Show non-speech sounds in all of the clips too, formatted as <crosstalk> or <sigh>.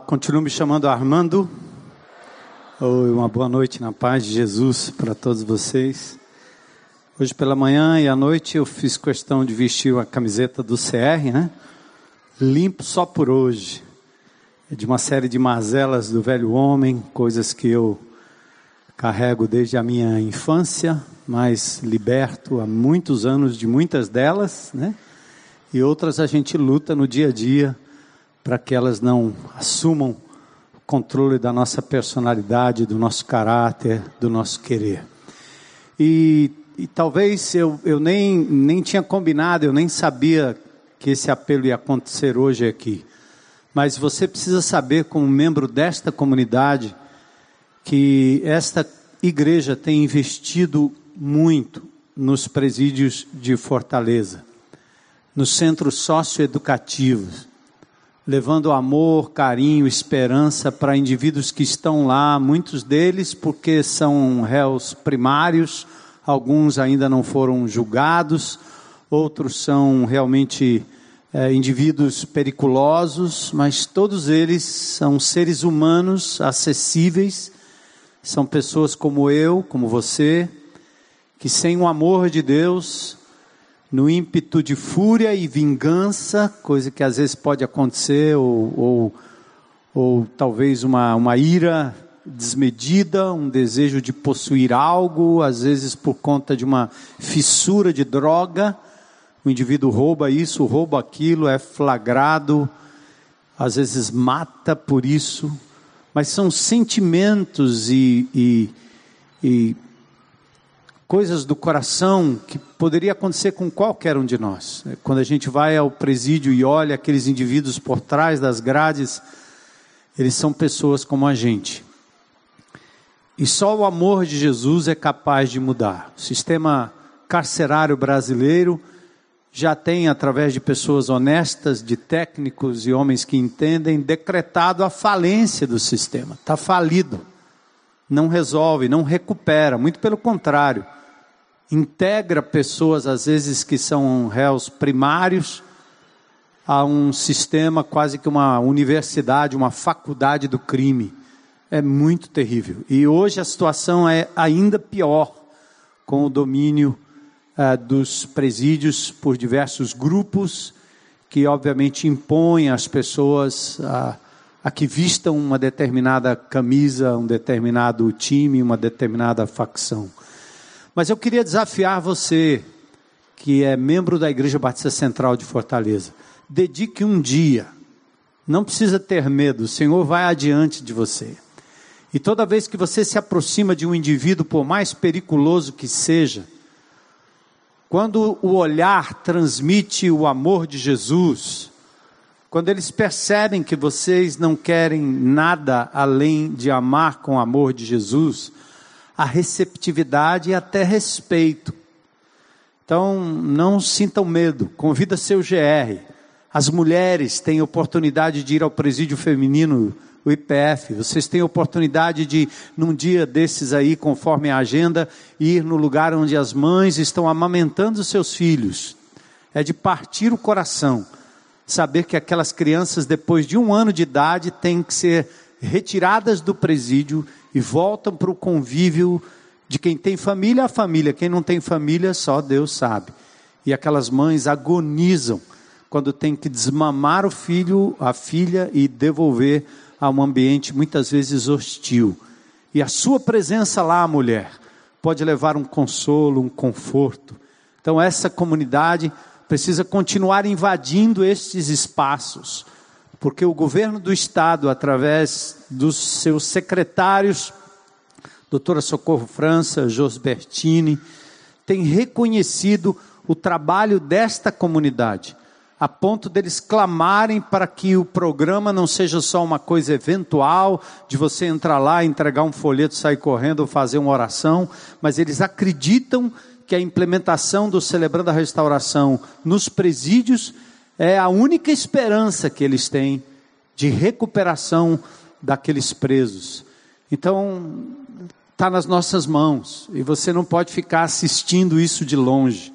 Continuo me chamando Armando. Oi, uma boa noite na paz de Jesus para todos vocês. Hoje pela manhã e à noite eu fiz questão de vestir a camiseta do CR, né? Limpo só por hoje. É de uma série de mazelas do velho homem, coisas que eu carrego desde a minha infância, mas liberto há muitos anos de muitas delas, né? E outras a gente luta no dia a dia para que elas não assumam o controle da nossa personalidade, do nosso caráter, do nosso querer. E, e talvez eu, eu nem, nem tinha combinado, eu nem sabia que esse apelo ia acontecer hoje aqui. Mas você precisa saber, como membro desta comunidade, que esta igreja tem investido muito nos presídios de Fortaleza, nos centros socioeducativos levando amor, carinho, esperança para indivíduos que estão lá, muitos deles porque são réus primários, alguns ainda não foram julgados, outros são realmente é, indivíduos periculosos, mas todos eles são seres humanos acessíveis, são pessoas como eu, como você, que sem o amor de Deus no ímpeto de fúria e vingança, coisa que às vezes pode acontecer, ou, ou, ou talvez uma, uma ira desmedida, um desejo de possuir algo, às vezes por conta de uma fissura de droga, o indivíduo rouba isso, rouba aquilo, é flagrado, às vezes mata por isso, mas são sentimentos e, e, e coisas do coração que poderia acontecer com qualquer um de nós. Quando a gente vai ao presídio e olha aqueles indivíduos por trás das grades, eles são pessoas como a gente. E só o amor de Jesus é capaz de mudar. O sistema carcerário brasileiro já tem, através de pessoas honestas, de técnicos e homens que entendem, decretado a falência do sistema. Está falido. Não resolve, não recupera, muito pelo contrário integra pessoas, às vezes, que são réus primários, a um sistema quase que uma universidade, uma faculdade do crime. É muito terrível. E hoje a situação é ainda pior com o domínio uh, dos presídios por diversos grupos que, obviamente, impõem às pessoas a, a que vistam uma determinada camisa, um determinado time, uma determinada facção. Mas eu queria desafiar você, que é membro da Igreja Batista Central de Fortaleza. Dedique um dia. Não precisa ter medo, o Senhor vai adiante de você. E toda vez que você se aproxima de um indivíduo, por mais periculoso que seja, quando o olhar transmite o amor de Jesus, quando eles percebem que vocês não querem nada além de amar com o amor de Jesus, a receptividade e até respeito. Então, não sintam medo, convida seu GR. As mulheres têm oportunidade de ir ao presídio feminino, o IPF. Vocês têm oportunidade de, num dia desses aí, conforme a agenda, ir no lugar onde as mães estão amamentando seus filhos. É de partir o coração saber que aquelas crianças, depois de um ano de idade, têm que ser retiradas do presídio e voltam para o convívio de quem tem família a família, quem não tem família só Deus sabe. E aquelas mães agonizam quando tem que desmamar o filho, a filha e devolver a um ambiente muitas vezes hostil. E a sua presença lá, mulher, pode levar um consolo, um conforto. Então essa comunidade precisa continuar invadindo estes espaços porque o governo do estado, através dos seus secretários, doutora Socorro França, Josbertini, tem reconhecido o trabalho desta comunidade, a ponto deles clamarem para que o programa não seja só uma coisa eventual, de você entrar lá, entregar um folheto, sair correndo ou fazer uma oração, mas eles acreditam que a implementação do Celebrando a Restauração nos presídios é a única esperança que eles têm de recuperação daqueles presos. Então, está nas nossas mãos e você não pode ficar assistindo isso de longe.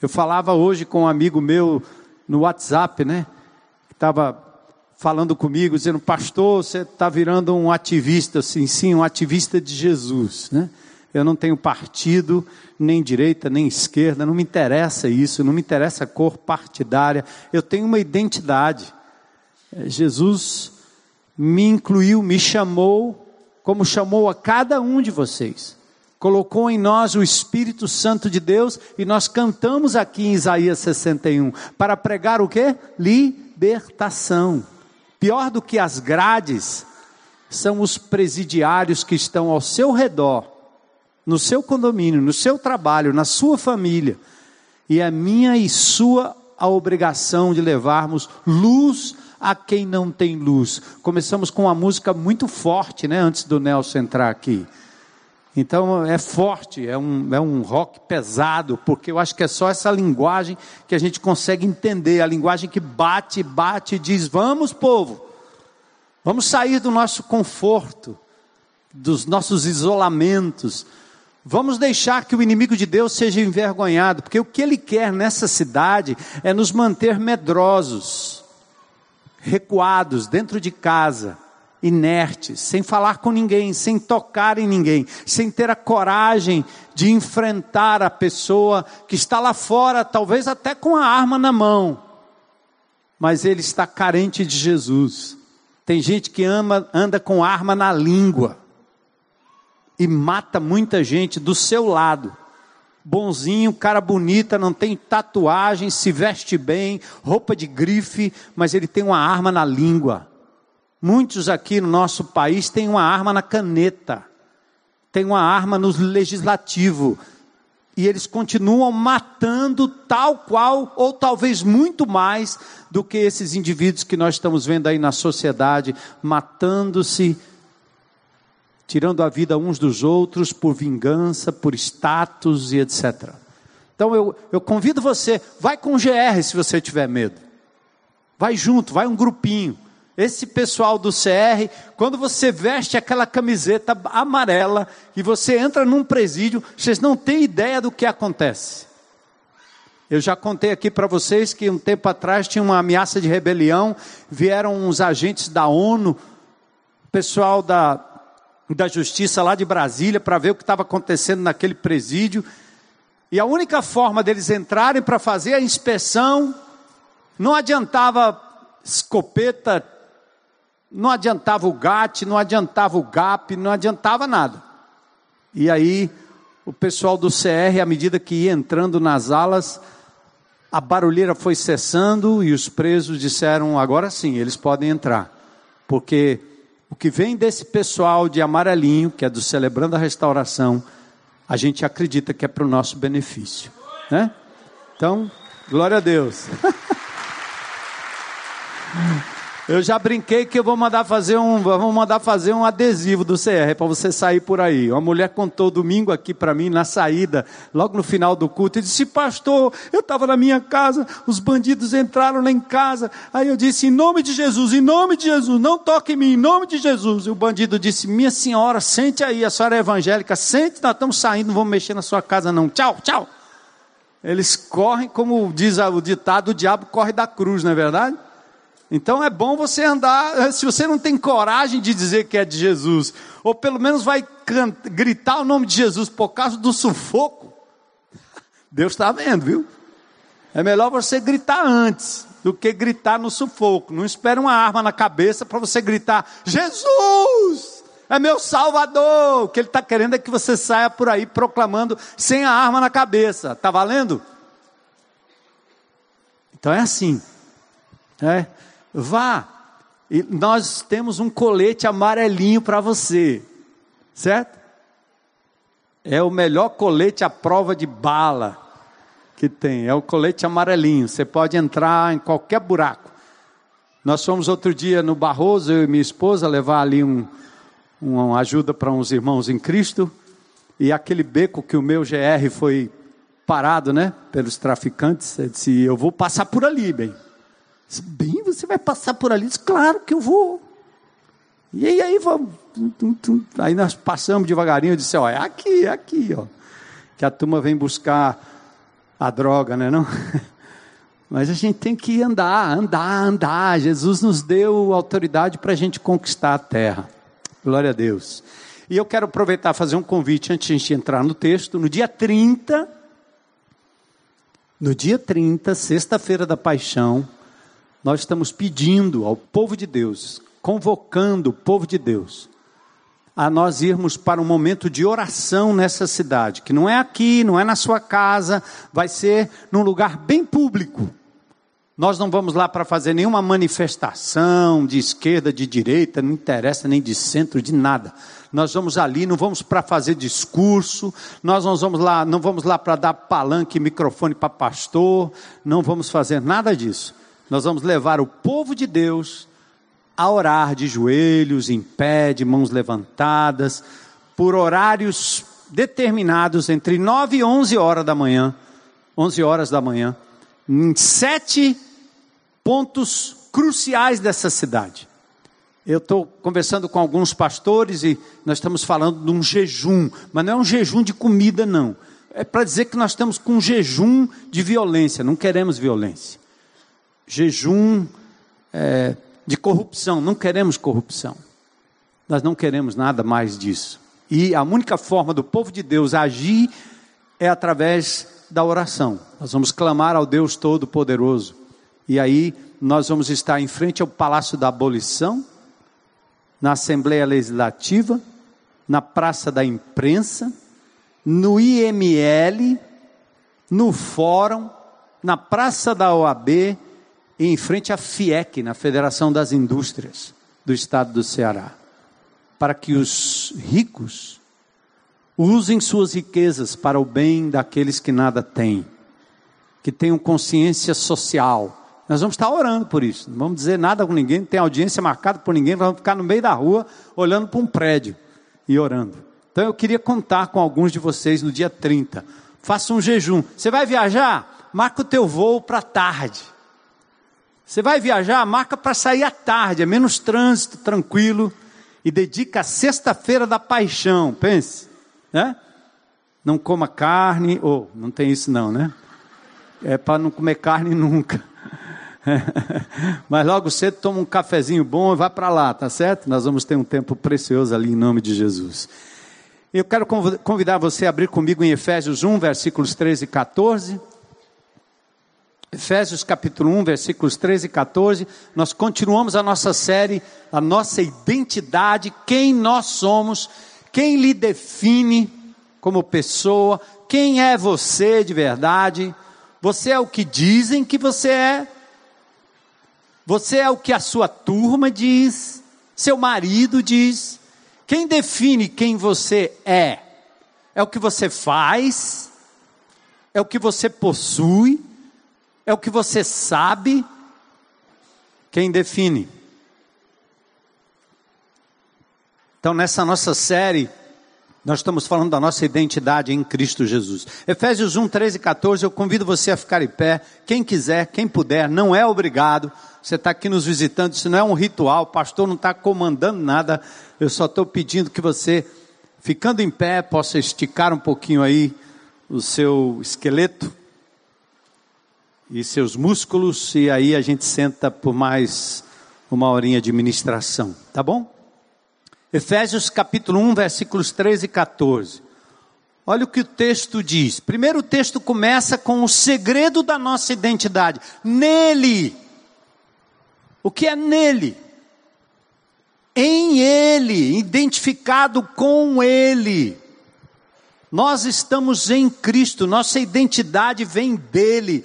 Eu falava hoje com um amigo meu no WhatsApp, né? Estava falando comigo, dizendo: Pastor, você está virando um ativista, assim, sim, um ativista de Jesus, né? Eu não tenho partido, nem direita, nem esquerda, não me interessa isso, não me interessa a cor partidária, eu tenho uma identidade. É, Jesus me incluiu, me chamou, como chamou a cada um de vocês. Colocou em nós o Espírito Santo de Deus e nós cantamos aqui em Isaías 61 para pregar o que? Libertação. Pior do que as grades são os presidiários que estão ao seu redor no seu condomínio, no seu trabalho, na sua família. E é minha e sua a obrigação de levarmos luz a quem não tem luz. Começamos com uma música muito forte, né, antes do Nelson entrar aqui. Então é forte, é um, é um rock pesado, porque eu acho que é só essa linguagem que a gente consegue entender, a linguagem que bate, bate e diz: vamos, povo, vamos sair do nosso conforto, dos nossos isolamentos, Vamos deixar que o inimigo de Deus seja envergonhado, porque o que ele quer nessa cidade é nos manter medrosos, recuados dentro de casa, inertes, sem falar com ninguém, sem tocar em ninguém, sem ter a coragem de enfrentar a pessoa que está lá fora, talvez até com a arma na mão, mas ele está carente de Jesus. Tem gente que ama, anda com arma na língua e mata muita gente do seu lado. Bonzinho, cara bonita, não tem tatuagem, se veste bem, roupa de grife, mas ele tem uma arma na língua. Muitos aqui no nosso país têm uma arma na caneta, tem uma arma no legislativo, e eles continuam matando tal qual, ou talvez muito mais, do que esses indivíduos que nós estamos vendo aí na sociedade, matando-se tirando a vida uns dos outros por vingança, por status e etc. Então eu, eu convido você, vai com o GR se você tiver medo. Vai junto, vai um grupinho. Esse pessoal do CR, quando você veste aquela camiseta amarela e você entra num presídio, vocês não têm ideia do que acontece. Eu já contei aqui para vocês que um tempo atrás tinha uma ameaça de rebelião, vieram uns agentes da ONU, pessoal da da Justiça lá de Brasília para ver o que estava acontecendo naquele presídio. E a única forma deles entrarem para fazer a inspeção não adiantava escopeta, não adiantava o GAT, não adiantava o GAP, não adiantava nada. E aí o pessoal do CR, à medida que ia entrando nas alas, a barulheira foi cessando e os presos disseram: agora sim, eles podem entrar, porque o que vem desse pessoal de amarelinho, que é do Celebrando a Restauração, a gente acredita que é para o nosso benefício. Né? Então, glória a Deus. <laughs> Eu já brinquei que eu vou mandar fazer um, vou mandar fazer um adesivo do CR para você sair por aí. Uma mulher contou domingo aqui para mim na saída, logo no final do culto, e disse: "Pastor, eu estava na minha casa, os bandidos entraram lá em casa". Aí eu disse: "Em nome de Jesus, em nome de Jesus, não toque em mim, em nome de Jesus". E o bandido disse: "Minha senhora, sente aí, a senhora é evangélica, sente, nós estamos saindo, não vamos mexer na sua casa não. Tchau, tchau". Eles correm como diz o ditado, o diabo corre da cruz, não é verdade? Então é bom você andar, se você não tem coragem de dizer que é de Jesus, ou pelo menos vai gritar o nome de Jesus por causa do sufoco, <laughs> Deus está vendo, viu? É melhor você gritar antes do que gritar no sufoco. Não espere uma arma na cabeça para você gritar: Jesus é meu Salvador. O que ele está querendo é que você saia por aí proclamando sem a arma na cabeça. Tá valendo? Então é assim. É. Vá. E nós temos um colete amarelinho para você. Certo? É o melhor colete à prova de bala que tem. É o colete amarelinho. Você pode entrar em qualquer buraco. Nós fomos outro dia no Barroso, eu e minha esposa, levar ali um, uma ajuda para uns irmãos em Cristo. E aquele beco que o meu GR foi parado, né, pelos traficantes, eu disse: Eu vou passar por ali, bem. Bem, você vai passar por ali? Disse, claro que eu vou. E aí, aí vamos. Aí nós passamos devagarinho, eu disse, ó, é aqui, é aqui, ó. Que a turma vem buscar a droga, né não? <laughs> Mas a gente tem que andar, andar, andar. Jesus nos deu autoridade para a gente conquistar a terra. Glória a Deus. E eu quero aproveitar e fazer um convite antes de a gente entrar no texto. No dia 30, no dia 30, sexta-feira da paixão, nós estamos pedindo ao povo de Deus, convocando o povo de Deus, a nós irmos para um momento de oração nessa cidade, que não é aqui, não é na sua casa, vai ser num lugar bem público. Nós não vamos lá para fazer nenhuma manifestação de esquerda, de direita, não interessa nem de centro, de nada. Nós vamos ali, não vamos para fazer discurso, nós não vamos lá, não vamos lá para dar palanque, microfone para pastor, não vamos fazer nada disso. Nós vamos levar o povo de Deus a orar de joelhos, em pé, de mãos levantadas, por horários determinados entre 9 e 11 horas da manhã, 11 horas da manhã, em sete pontos cruciais dessa cidade. Eu estou conversando com alguns pastores e nós estamos falando de um jejum, mas não é um jejum de comida, não. É para dizer que nós estamos com um jejum de violência, não queremos violência. Jejum é, de corrupção, não queremos corrupção. Nós não queremos nada mais disso. E a única forma do povo de Deus agir é através da oração. Nós vamos clamar ao Deus Todo-Poderoso. E aí nós vamos estar em frente ao Palácio da Abolição, na Assembleia Legislativa, na Praça da Imprensa, no IML, no Fórum, na Praça da OAB e em frente à FIEC, na Federação das Indústrias do Estado do Ceará, para que os ricos usem suas riquezas para o bem daqueles que nada têm, que tenham consciência social, nós vamos estar orando por isso. Não vamos dizer nada com ninguém, não tem audiência marcada por ninguém, vamos ficar no meio da rua olhando para um prédio e orando. Então eu queria contar com alguns de vocês no dia 30. Faça um jejum. Você vai viajar? Marca o teu voo para tarde. Você vai viajar? Marca para sair à tarde, é menos trânsito, tranquilo. E dedica a sexta-feira da paixão, pense. Né? Não coma carne, ou oh, não tem isso não, né? É para não comer carne <laughs> nunca. Mas logo cedo toma um cafezinho bom e vai para lá, tá certo? Nós vamos ter um tempo precioso ali em nome de Jesus. Eu quero convidar você a abrir comigo em Efésios 1, versículos 13 e 14. Efésios capítulo 1, versículos 13 e 14. Nós continuamos a nossa série, a nossa identidade, quem nós somos, quem lhe define como pessoa, quem é você de verdade. Você é o que dizem que você é, você é o que a sua turma diz, seu marido diz. Quem define quem você é? É o que você faz? É o que você possui? É o que você sabe? Quem define? Então, nessa nossa série, nós estamos falando da nossa identidade em Cristo Jesus. Efésios 1, 13 e 14, eu convido você a ficar em pé. Quem quiser, quem puder, não é obrigado. Você está aqui nos visitando, isso não é um ritual, o pastor não está comandando nada. Eu só estou pedindo que você, ficando em pé, possa esticar um pouquinho aí o seu esqueleto e seus músculos, e aí a gente senta por mais uma horinha de ministração, tá bom? Efésios capítulo 1, versículos 13 e 14. Olha o que o texto diz. Primeiro o texto começa com o segredo da nossa identidade. Nele. O que é nele? Em ele, identificado com ele. Nós estamos em Cristo, nossa identidade vem dele.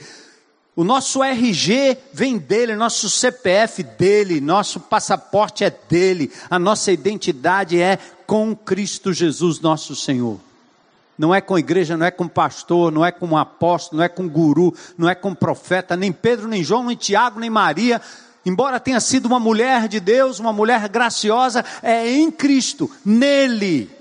O nosso RG vem dele, nosso CPF dele, nosso passaporte é dele, a nossa identidade é com Cristo Jesus, nosso Senhor. Não é com igreja, não é com pastor, não é com apóstolo, não é com guru, não é com profeta, nem Pedro, nem João, nem Tiago, nem Maria. Embora tenha sido uma mulher de Deus, uma mulher graciosa, é em Cristo, nele.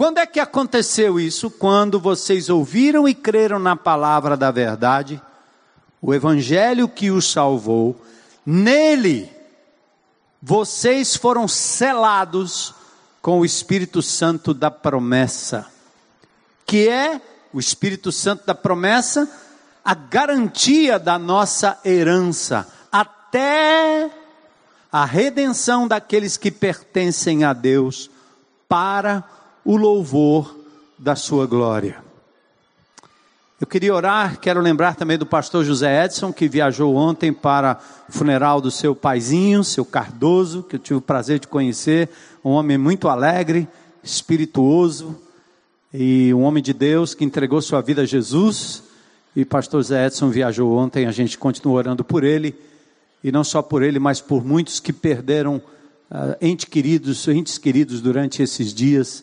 Quando é que aconteceu isso? Quando vocês ouviram e creram na palavra da verdade, o evangelho que os salvou, nele vocês foram selados com o Espírito Santo da promessa, que é o Espírito Santo da promessa, a garantia da nossa herança até a redenção daqueles que pertencem a Deus para o louvor da sua glória. Eu queria orar, quero lembrar também do pastor José Edson, que viajou ontem para o funeral do seu paizinho, seu Cardoso, que eu tive o prazer de conhecer, um homem muito alegre, espirituoso, e um homem de Deus que entregou sua vida a Jesus. E pastor José Edson viajou ontem, a gente continua orando por ele, e não só por ele, mas por muitos que perderam uh, entes queridos, entes queridos durante esses dias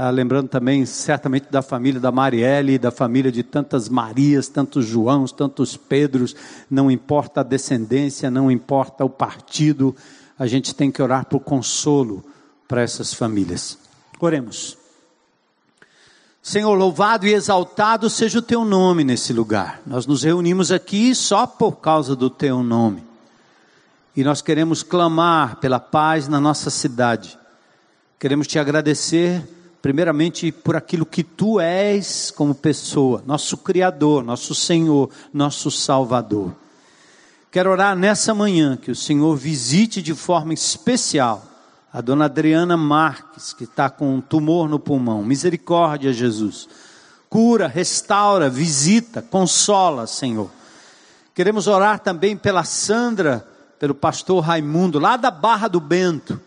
ah, lembrando também, certamente, da família da Marielle, da família de tantas Marias, tantos Joãos, tantos Pedros, não importa a descendência, não importa o partido, a gente tem que orar por consolo para essas famílias. Oremos. Senhor, louvado e exaltado seja o teu nome nesse lugar. Nós nos reunimos aqui só por causa do teu nome. E nós queremos clamar pela paz na nossa cidade. Queremos te agradecer primeiramente por aquilo que tu és como pessoa, nosso Criador, nosso Senhor, nosso Salvador. Quero orar nessa manhã que o Senhor visite de forma especial a dona Adriana Marques, que está com um tumor no pulmão. Misericórdia, Jesus. Cura, restaura, visita, consola, Senhor. Queremos orar também pela Sandra, pelo pastor Raimundo, lá da Barra do Bento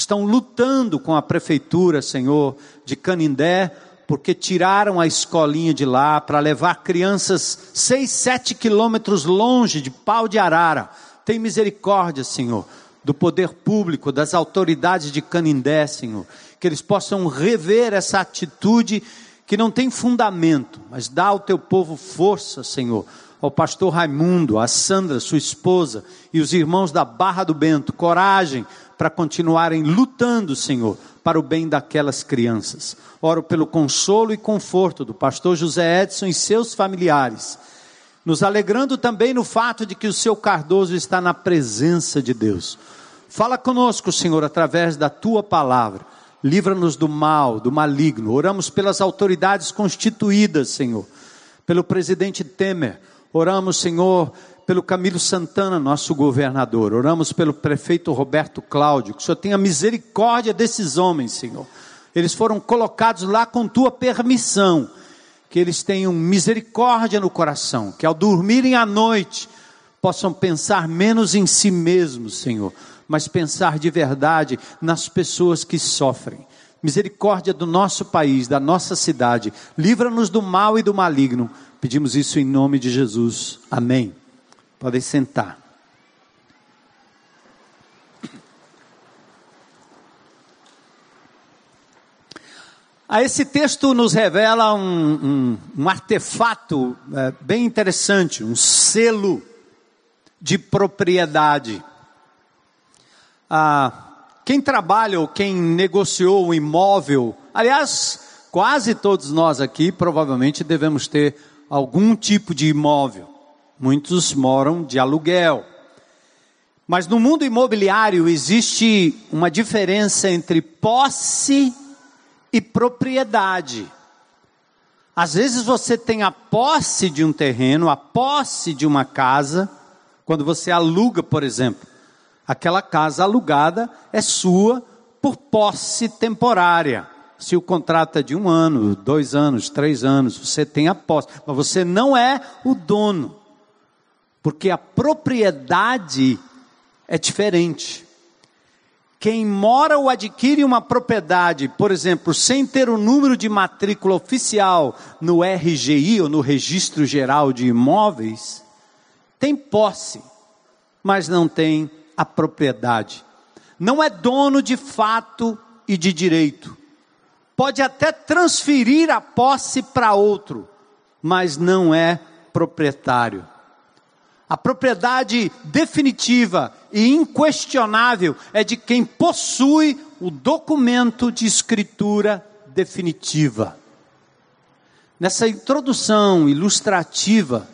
estão lutando com a prefeitura, Senhor, de Canindé, porque tiraram a escolinha de lá para levar crianças seis, sete quilômetros longe de pau de arara. Tem misericórdia, Senhor, do poder público, das autoridades de Canindé, Senhor, que eles possam rever essa atitude que não tem fundamento, mas dá ao teu povo força, Senhor. Ao pastor Raimundo, a Sandra, sua esposa, e os irmãos da Barra do Bento, coragem para continuarem lutando, Senhor, para o bem daquelas crianças. Oro pelo consolo e conforto do pastor José Edson e seus familiares, nos alegrando também no fato de que o seu Cardoso está na presença de Deus. Fala conosco, Senhor, através da tua palavra. Livra-nos do mal, do maligno. Oramos pelas autoridades constituídas, Senhor. Pelo presidente Temer. Oramos, Senhor, pelo Camilo Santana, nosso governador. Oramos pelo prefeito Roberto Cláudio. Que o Senhor tenha misericórdia desses homens, Senhor. Eles foram colocados lá com tua permissão. Que eles tenham misericórdia no coração. Que ao dormirem à noite possam pensar menos em si mesmos, Senhor. Mas pensar de verdade nas pessoas que sofrem misericórdia do nosso país, da nossa cidade, livra-nos do mal e do maligno. Pedimos isso em nome de Jesus. Amém. Podem sentar. Ah, esse texto nos revela um, um, um artefato é, bem interessante, um selo de propriedade. Ah, quem trabalha ou quem negociou um imóvel, aliás, quase todos nós aqui provavelmente devemos ter algum tipo de imóvel. Muitos moram de aluguel. Mas no mundo imobiliário existe uma diferença entre posse e propriedade. Às vezes você tem a posse de um terreno, a posse de uma casa, quando você aluga, por exemplo. Aquela casa alugada é sua por posse temporária. Se o contrato é de um ano, dois anos, três anos, você tem a posse, mas você não é o dono. Porque a propriedade é diferente. Quem mora ou adquire uma propriedade, por exemplo, sem ter o número de matrícula oficial no RGI ou no Registro Geral de Imóveis, tem posse, mas não tem a propriedade. Não é dono de fato e de direito. Pode até transferir a posse para outro, mas não é proprietário. A propriedade definitiva e inquestionável é de quem possui o documento de escritura definitiva. Nessa introdução ilustrativa,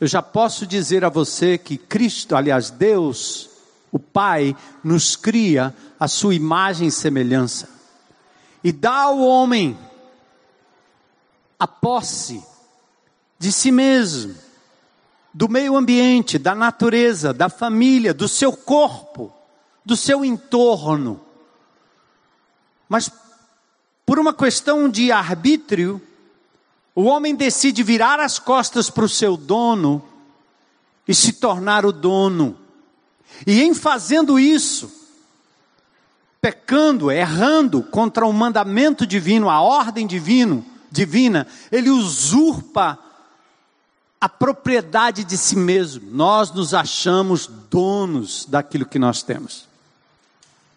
eu já posso dizer a você que Cristo, aliás, Deus, o Pai, nos cria a sua imagem e semelhança e dá ao homem a posse de si mesmo do meio ambiente, da natureza, da família, do seu corpo, do seu entorno. Mas por uma questão de arbítrio, o homem decide virar as costas para o seu dono e se tornar o dono. E em fazendo isso, pecando, errando contra o mandamento divino, a ordem divino, divina, ele usurpa a propriedade de si mesmo. Nós nos achamos donos daquilo que nós temos.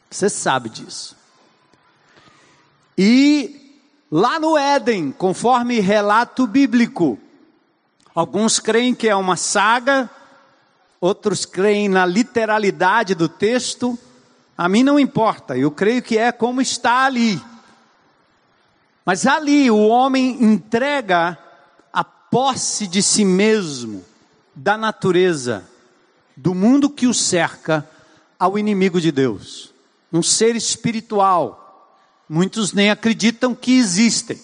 Você sabe disso. E lá no Éden, conforme relato bíblico, alguns creem que é uma saga, outros creem na literalidade do texto. A mim não importa, eu creio que é como está ali. Mas ali o homem entrega posse de si mesmo, da natureza, do mundo que o cerca, ao inimigo de Deus. Um ser espiritual. Muitos nem acreditam que existem.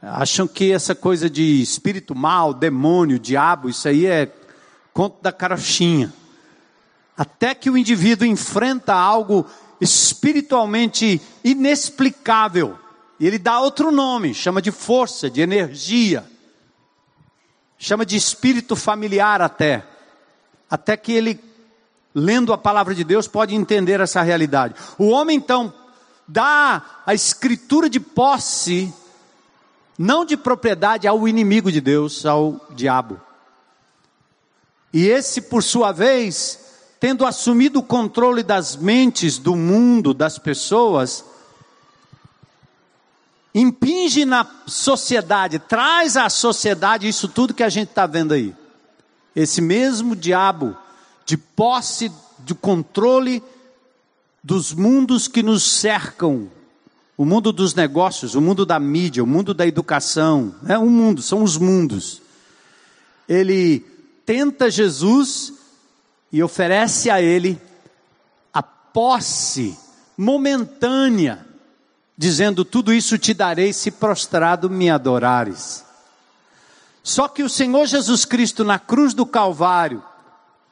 Acham que essa coisa de espírito mal, demônio, diabo, isso aí é conto da carochinha. Até que o indivíduo enfrenta algo espiritualmente inexplicável. E ele dá outro nome, chama de força, de energia chama de espírito familiar até, até que ele, lendo a palavra de Deus, pode entender essa realidade. O homem então dá a escritura de posse, não de propriedade, ao inimigo de Deus, ao diabo. E esse, por sua vez, tendo assumido o controle das mentes, do mundo, das pessoas, impinge na sociedade, traz à sociedade isso tudo que a gente está vendo aí. Esse mesmo diabo de posse, de controle dos mundos que nos cercam, o mundo dos negócios, o mundo da mídia, o mundo da educação, é um mundo, são os mundos. Ele tenta Jesus e oferece a ele a posse momentânea dizendo: Tudo isso te darei se prostrado me adorares. Só que o Senhor Jesus Cristo na cruz do Calvário,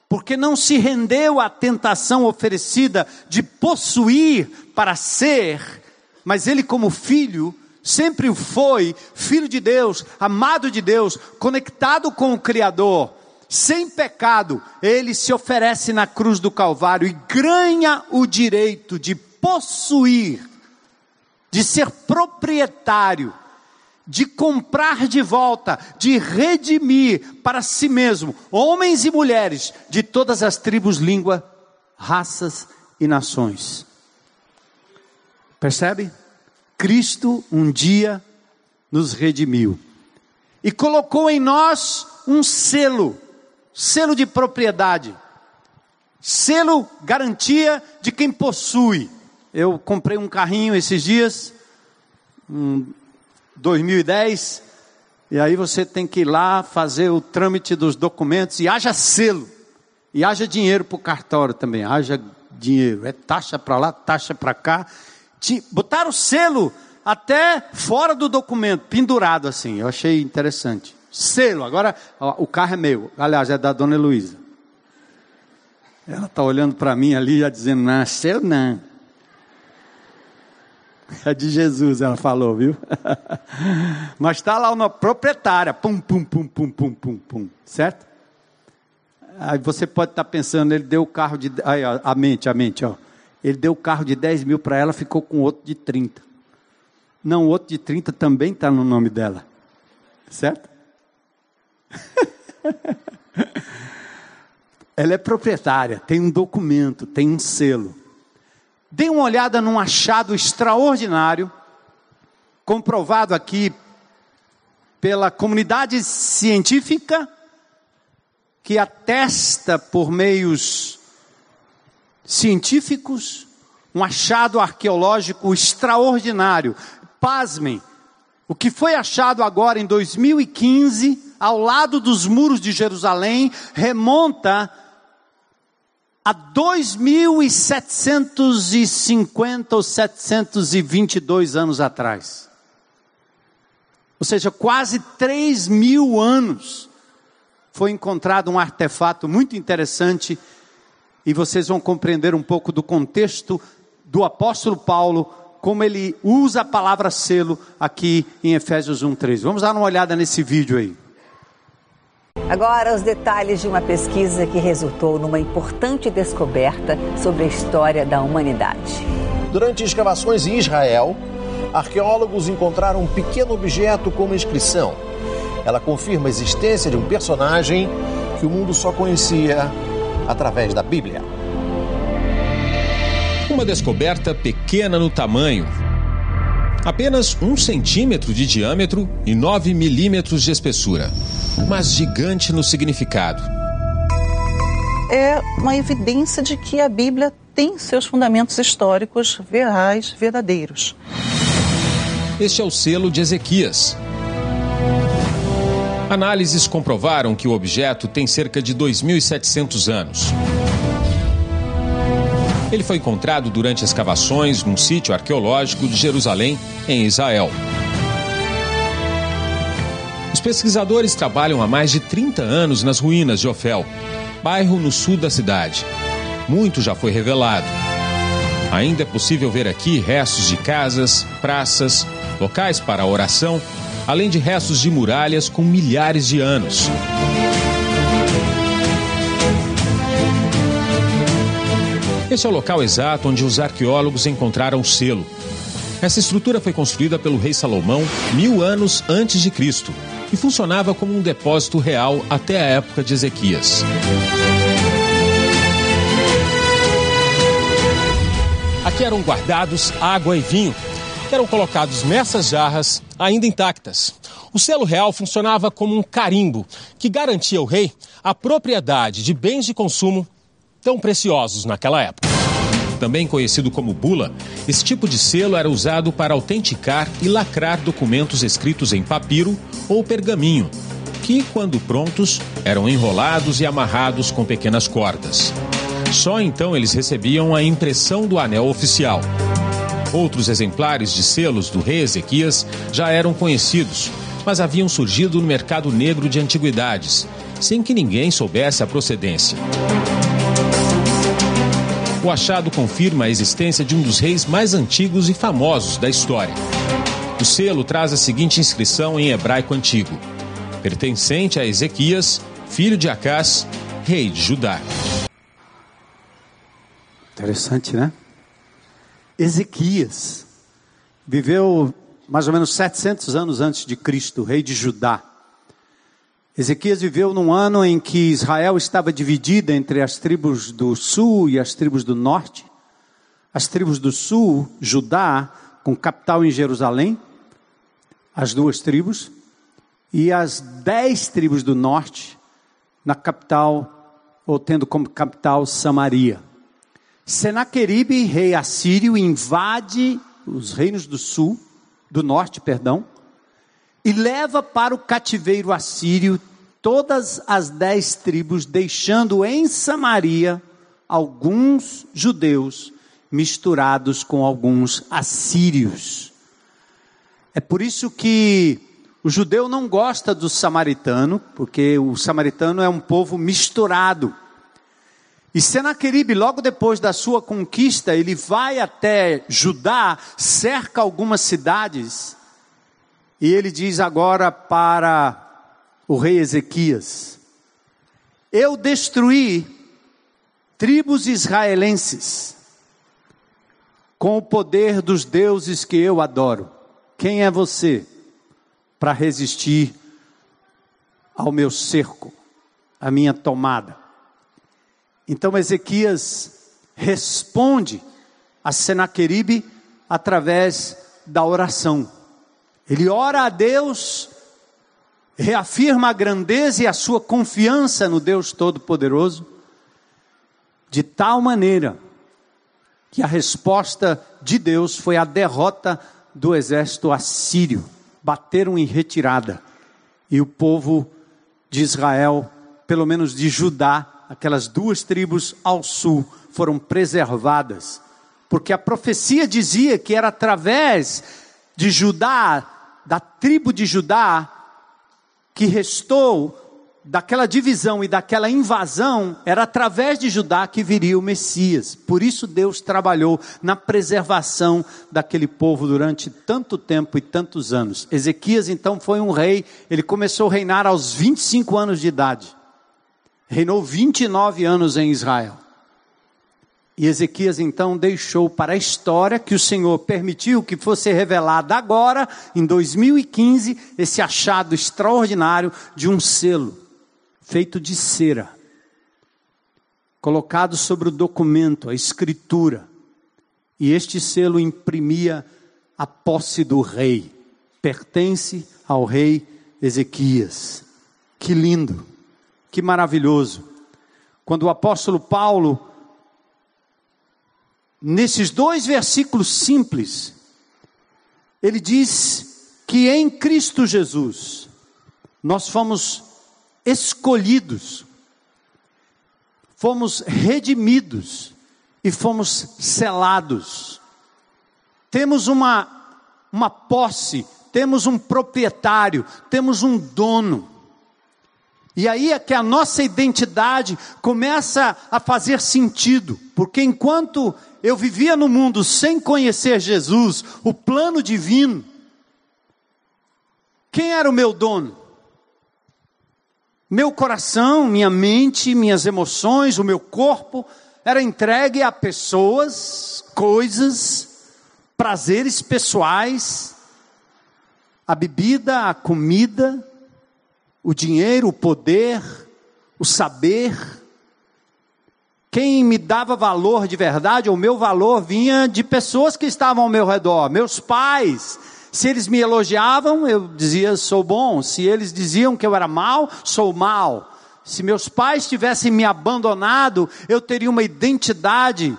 porque não se rendeu à tentação oferecida de possuir para ser, mas ele, como filho, sempre foi filho de Deus, amado de Deus, conectado com o Criador, sem pecado, ele se oferece na cruz do Calvário e ganha o direito de possuir de ser proprietário, de comprar de volta, de redimir para si mesmo homens e mulheres de todas as tribos, língua, raças e nações. Percebe? Cristo um dia nos redimiu e colocou em nós um selo, selo de propriedade, selo garantia de quem possui. Eu comprei um carrinho esses dias, um 2010, e aí você tem que ir lá fazer o trâmite dos documentos e haja selo, e haja dinheiro para o cartório também, haja dinheiro, é taxa para lá, taxa para cá. Botaram o selo até fora do documento, pendurado assim, eu achei interessante. Selo, agora ó, o carro é meu, aliás, é da dona Heloísa. Ela está olhando para mim ali, já dizendo, não, seu não. É de Jesus, ela falou, viu? <laughs> Mas está lá uma proprietária, pum, pum, pum, pum, pum, pum, pum, certo? Aí você pode estar tá pensando, ele deu o carro de. Aí, ó, a mente, a mente, ó. Ele deu o carro de 10 mil para ela, ficou com outro de 30. Não, outro de 30 também está no nome dela. Certo? <laughs> ela é proprietária, tem um documento, tem um selo. Dê uma olhada num achado extraordinário, comprovado aqui pela comunidade científica, que atesta por meios científicos um achado arqueológico extraordinário. Pasmem, o que foi achado agora em 2015, ao lado dos muros de Jerusalém, remonta há 2.750 ou 722 anos atrás. Ou seja, quase 3 mil anos foi encontrado um artefato muito interessante e vocês vão compreender um pouco do contexto do apóstolo Paulo, como ele usa a palavra selo aqui em Efésios 1:3. Vamos dar uma olhada nesse vídeo aí. Agora, os detalhes de uma pesquisa que resultou numa importante descoberta sobre a história da humanidade. Durante escavações em Israel, arqueólogos encontraram um pequeno objeto com uma inscrição. Ela confirma a existência de um personagem que o mundo só conhecia através da Bíblia. Uma descoberta pequena no tamanho, apenas um centímetro de diâmetro e 9 milímetros de espessura, mas gigante no significado. É uma evidência de que a Bíblia tem seus fundamentos históricos reais, verdadeiros. Este é o selo de Ezequias. Análises comprovaram que o objeto tem cerca de 2.700 anos. Ele foi encontrado durante escavações num sítio arqueológico de Jerusalém, em Israel. Os pesquisadores trabalham há mais de 30 anos nas ruínas de Ofel, bairro no sul da cidade. Muito já foi revelado. Ainda é possível ver aqui restos de casas, praças, locais para oração, além de restos de muralhas com milhares de anos. Esse é o local exato onde os arqueólogos encontraram o selo. Essa estrutura foi construída pelo rei Salomão mil anos antes de Cristo e funcionava como um depósito real até a época de Ezequias. Aqui eram guardados água e vinho, que eram colocados nessas jarras ainda intactas. O selo real funcionava como um carimbo que garantia ao rei a propriedade de bens de consumo tão preciosos naquela época. Também conhecido como bula, esse tipo de selo era usado para autenticar e lacrar documentos escritos em papiro ou pergaminho, que, quando prontos, eram enrolados e amarrados com pequenas cordas. Só então eles recebiam a impressão do anel oficial. Outros exemplares de selos do rei Ezequias já eram conhecidos, mas haviam surgido no mercado negro de antiguidades, sem que ninguém soubesse a procedência. O achado confirma a existência de um dos reis mais antigos e famosos da história. O selo traz a seguinte inscrição em hebraico antigo: pertencente a Ezequias, filho de Acás, rei de Judá. Interessante, né? Ezequias viveu mais ou menos 700 anos antes de Cristo, rei de Judá. Ezequias viveu num ano em que Israel estava dividida entre as tribos do sul e as tribos do norte. As tribos do sul, Judá, com capital em Jerusalém, as duas tribos, e as dez tribos do norte, na capital, ou tendo como capital Samaria. Senaqueribe, rei assírio, invade os reinos do sul, do norte, perdão, e leva para o cativeiro assírio todas as dez tribos, deixando em Samaria alguns judeus misturados com alguns assírios. É por isso que o judeu não gosta do samaritano, porque o samaritano é um povo misturado. E Senaqueribe, logo depois da sua conquista, ele vai até Judá, cerca algumas cidades, e ele diz agora para o rei Ezequias: Eu destruí tribos israelenses com o poder dos deuses que eu adoro. Quem é você para resistir ao meu cerco, à minha tomada? Então Ezequias responde a Senaqueribe através da oração. Ele ora a Deus, reafirma a grandeza e a sua confiança no Deus Todo-Poderoso, de tal maneira que a resposta de Deus foi a derrota do exército assírio. Bateram em retirada. E o povo de Israel, pelo menos de Judá, aquelas duas tribos ao sul foram preservadas, porque a profecia dizia que era através de Judá, da tribo de Judá, que restou daquela divisão e daquela invasão, era através de Judá que viria o Messias. Por isso Deus trabalhou na preservação daquele povo durante tanto tempo e tantos anos. Ezequias então foi um rei, ele começou a reinar aos 25 anos de idade. Reinou 29 anos em Israel. E Ezequias então deixou para a história que o Senhor permitiu que fosse revelado agora, em 2015, esse achado extraordinário de um selo feito de cera, colocado sobre o documento, a escritura, e este selo imprimia a posse do rei, pertence ao rei Ezequias. Que lindo, que maravilhoso. Quando o apóstolo Paulo, nesses dois versículos simples, ele diz que em Cristo Jesus nós fomos escolhidos, fomos redimidos e fomos selados. Temos uma, uma posse, temos um proprietário, temos um dono. E aí é que a nossa identidade começa a fazer sentido, porque enquanto eu vivia no mundo sem conhecer Jesus, o plano divino, quem era o meu dono? Meu coração, minha mente, minhas emoções, o meu corpo era entregue a pessoas, coisas, prazeres pessoais, a bebida, a comida, o dinheiro, o poder, o saber. Quem me dava valor de verdade, o meu valor vinha de pessoas que estavam ao meu redor, meus pais, se eles me elogiavam, eu dizia sou bom. Se eles diziam que eu era mal, sou mal. Se meus pais tivessem me abandonado, eu teria uma identidade,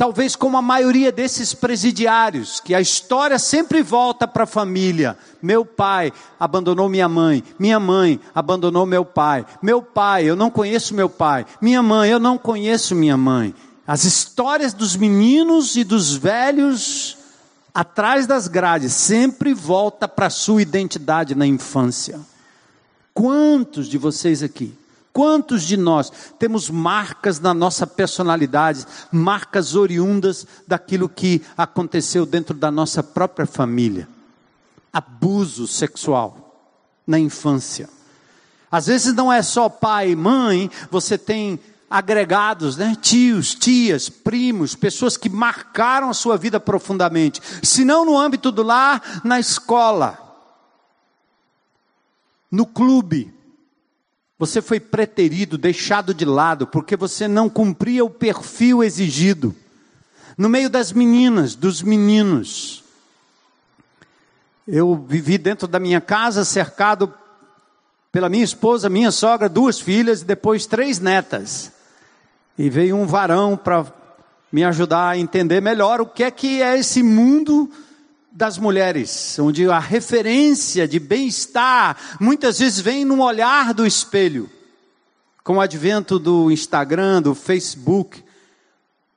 talvez como a maioria desses presidiários, que a história sempre volta para a família. Meu pai abandonou minha mãe, minha mãe abandonou meu pai, meu pai, eu não conheço meu pai, minha mãe, eu não conheço minha mãe. As histórias dos meninos e dos velhos atrás das grades, sempre volta para a sua identidade na infância. Quantos de vocês aqui, quantos de nós temos marcas na nossa personalidade, marcas oriundas daquilo que aconteceu dentro da nossa própria família? Abuso sexual na infância. Às vezes não é só pai e mãe, você tem agregados, né? tios, tias, primos, pessoas que marcaram a sua vida profundamente, se não no âmbito do lar, na escola, no clube. Você foi preterido, deixado de lado, porque você não cumpria o perfil exigido. No meio das meninas, dos meninos. Eu vivi dentro da minha casa, cercado pela minha esposa, minha sogra, duas filhas e depois três netas e veio um varão para me ajudar a entender melhor o que é que é esse mundo das mulheres, onde a referência de bem-estar muitas vezes vem no olhar do espelho. Com o advento do Instagram, do Facebook,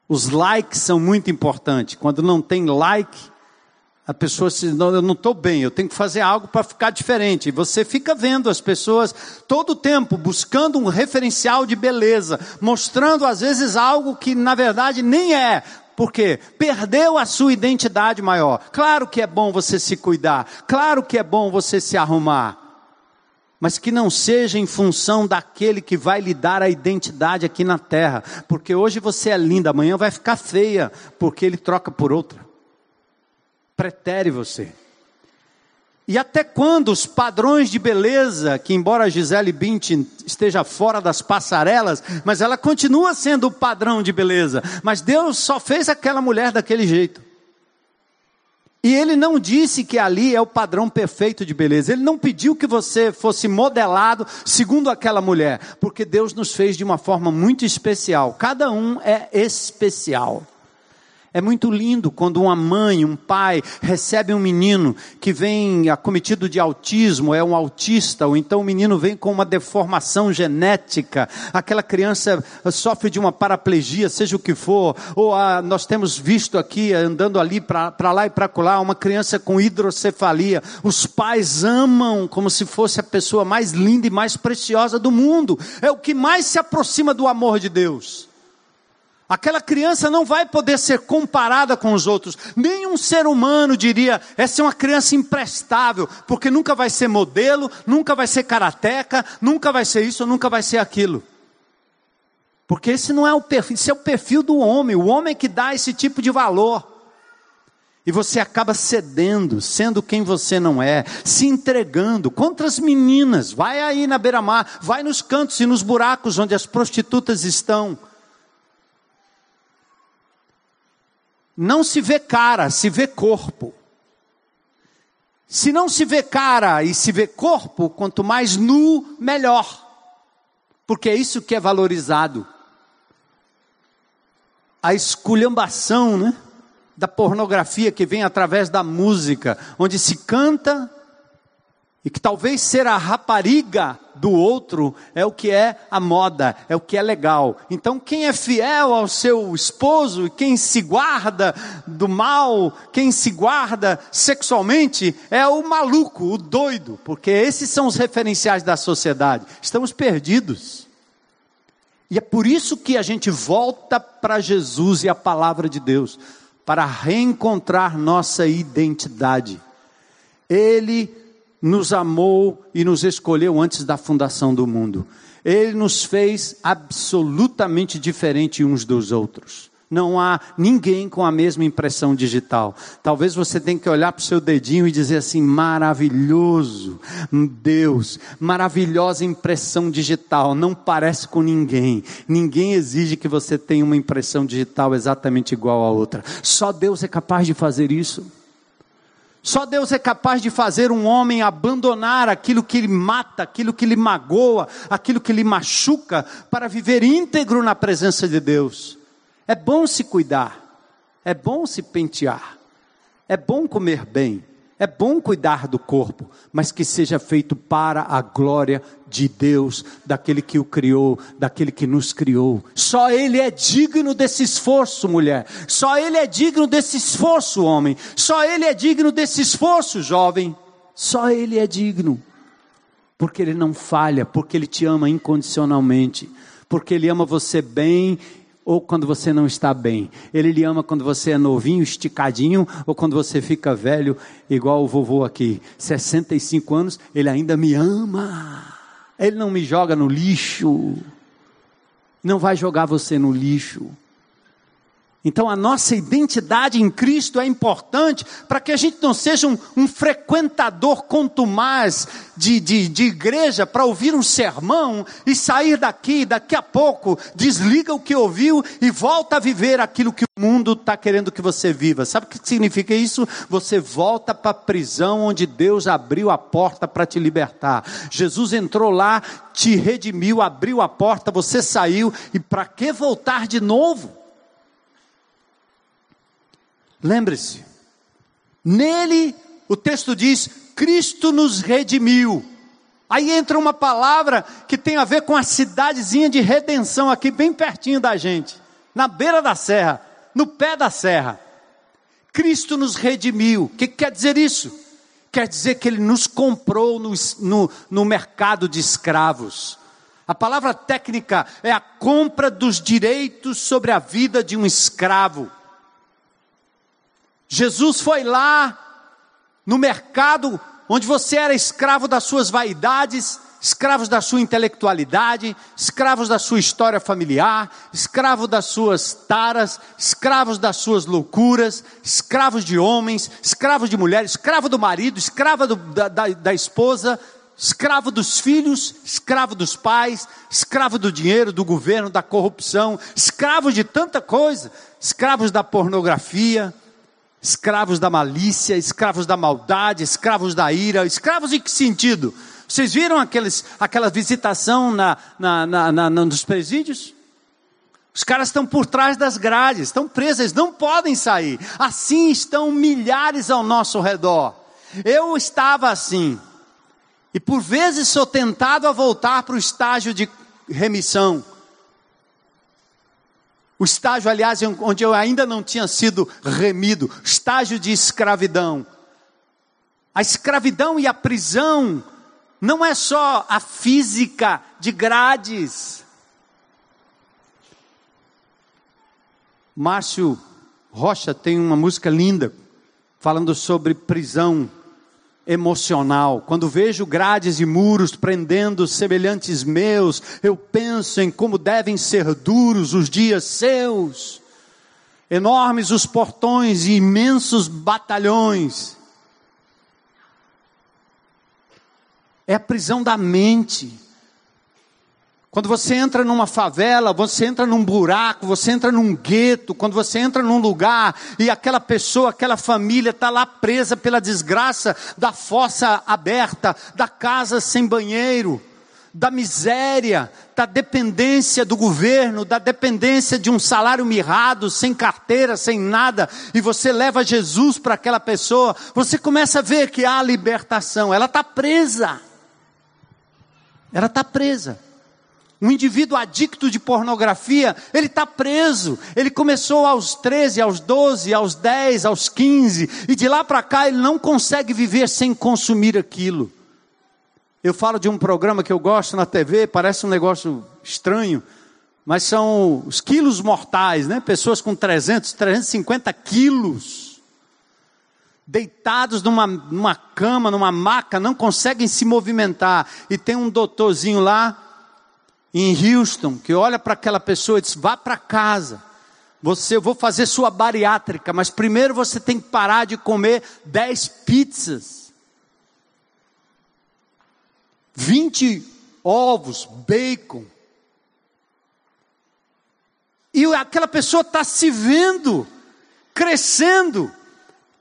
os likes são muito importantes. Quando não tem like, a pessoa se não, eu não estou bem, eu tenho que fazer algo para ficar diferente. E você fica vendo as pessoas todo o tempo buscando um referencial de beleza, mostrando às vezes algo que na verdade nem é. Porque perdeu a sua identidade maior. Claro que é bom você se cuidar, claro que é bom você se arrumar, mas que não seja em função daquele que vai lhe dar a identidade aqui na terra, porque hoje você é linda, amanhã vai ficar feia, porque ele troca por outra. Pretere você. E até quando os padrões de beleza, que embora Gisele Bündchen esteja fora das passarelas, mas ela continua sendo o padrão de beleza. Mas Deus só fez aquela mulher daquele jeito. E ele não disse que ali é o padrão perfeito de beleza. Ele não pediu que você fosse modelado segundo aquela mulher, porque Deus nos fez de uma forma muito especial. Cada um é especial. É muito lindo quando uma mãe, um pai recebe um menino que vem acometido de autismo, é um autista, ou então o menino vem com uma deformação genética, aquela criança sofre de uma paraplegia, seja o que for, ou a, nós temos visto aqui, andando ali para lá e para lá, uma criança com hidrocefalia. Os pais amam como se fosse a pessoa mais linda e mais preciosa do mundo, é o que mais se aproxima do amor de Deus. Aquela criança não vai poder ser comparada com os outros. Nenhum ser humano diria, essa é uma criança imprestável, porque nunca vai ser modelo, nunca vai ser karateca, nunca vai ser isso, nunca vai ser aquilo. Porque esse não é o perfil, esse é o perfil do homem, o homem que dá esse tipo de valor. E você acaba cedendo, sendo quem você não é, se entregando contra as meninas. Vai aí na beira-mar, vai nos cantos e nos buracos onde as prostitutas estão. Não se vê cara, se vê corpo. Se não se vê cara e se vê corpo, quanto mais nu, melhor. Porque é isso que é valorizado. A esculhambação, né? Da pornografia que vem através da música, onde se canta e que talvez ser a rapariga do outro é o que é a moda, é o que é legal. Então, quem é fiel ao seu esposo, quem se guarda do mal, quem se guarda sexualmente, é o maluco, o doido, porque esses são os referenciais da sociedade. Estamos perdidos. E é por isso que a gente volta para Jesus e a palavra de Deus, para reencontrar nossa identidade. Ele nos amou e nos escolheu antes da fundação do mundo. Ele nos fez absolutamente diferente uns dos outros. Não há ninguém com a mesma impressão digital. Talvez você tenha que olhar para o seu dedinho e dizer assim: maravilhoso, Deus, maravilhosa impressão digital. Não parece com ninguém. Ninguém exige que você tenha uma impressão digital exatamente igual a outra. Só Deus é capaz de fazer isso. Só Deus é capaz de fazer um homem abandonar aquilo que lhe mata, aquilo que lhe magoa, aquilo que lhe machuca, para viver íntegro na presença de Deus. É bom se cuidar, é bom se pentear, é bom comer bem, é bom cuidar do corpo, mas que seja feito para a glória de Deus, daquele que o criou, daquele que nos criou. Só Ele é digno desse esforço, mulher. Só Ele é digno desse esforço, homem. Só Ele é digno desse esforço, jovem. Só Ele é digno. Porque Ele não falha, porque Ele te ama incondicionalmente, porque Ele ama você bem ou quando você não está bem. Ele lhe ama quando você é novinho, esticadinho, ou quando você fica velho, igual o vovô aqui, 65 anos, ele ainda me ama. Ele não me joga no lixo. Não vai jogar você no lixo. Então a nossa identidade em Cristo é importante para que a gente não seja um, um frequentador contumaz de, de, de igreja para ouvir um sermão e sair daqui, daqui a pouco, desliga o que ouviu e volta a viver aquilo que o mundo está querendo que você viva. Sabe o que significa isso? Você volta para a prisão onde Deus abriu a porta para te libertar. Jesus entrou lá, te redimiu, abriu a porta, você saiu e para que voltar de novo? Lembre-se, nele, o texto diz, Cristo nos redimiu. Aí entra uma palavra que tem a ver com a cidadezinha de redenção aqui, bem pertinho da gente, na beira da serra, no pé da serra. Cristo nos redimiu. O que, que quer dizer isso? Quer dizer que Ele nos comprou no, no, no mercado de escravos. A palavra técnica é a compra dos direitos sobre a vida de um escravo. Jesus foi lá no mercado onde você era escravo das suas vaidades, escravos da sua intelectualidade, escravos da sua história familiar, escravo das suas taras, escravos das suas loucuras, escravos de homens, escravos de mulheres, escravo do marido, escravo do, da, da, da esposa, escravo dos filhos, escravo dos pais, escravo do dinheiro, do governo, da corrupção, escravo de tanta coisa, escravos da pornografia, escravos da malícia, escravos da maldade, escravos da ira, escravos em que sentido? Vocês viram aqueles, aquela visitação na, na, na, na, nos presídios? Os caras estão por trás das grades, estão presos, eles não podem sair. Assim estão milhares ao nosso redor. Eu estava assim. E por vezes sou tentado a voltar para o estágio de remissão. O estágio, aliás, onde eu ainda não tinha sido remido, estágio de escravidão. A escravidão e a prisão não é só a física de grades. Márcio Rocha tem uma música linda falando sobre prisão emocional. Quando vejo grades e muros prendendo semelhantes meus, eu penso em como devem ser duros os dias seus. Enormes os portões e imensos batalhões. É a prisão da mente. Quando você entra numa favela, você entra num buraco, você entra num gueto, quando você entra num lugar e aquela pessoa, aquela família está lá presa pela desgraça da fossa aberta, da casa sem banheiro, da miséria, da dependência do governo, da dependência de um salário mirrado, sem carteira, sem nada, e você leva Jesus para aquela pessoa, você começa a ver que há libertação, ela está presa. Ela está presa. Um indivíduo adicto de pornografia, ele está preso. Ele começou aos 13, aos 12, aos 10, aos 15, e de lá para cá ele não consegue viver sem consumir aquilo. Eu falo de um programa que eu gosto na TV, parece um negócio estranho, mas são os quilos mortais, né? Pessoas com 300, 350 quilos, deitados numa, numa cama, numa maca, não conseguem se movimentar. E tem um doutorzinho lá, em Houston, que olha para aquela pessoa e diz: vá para casa. Você, eu vou fazer sua bariátrica, mas primeiro você tem que parar de comer 10 pizzas, 20 ovos, bacon. E aquela pessoa está se vendo, crescendo,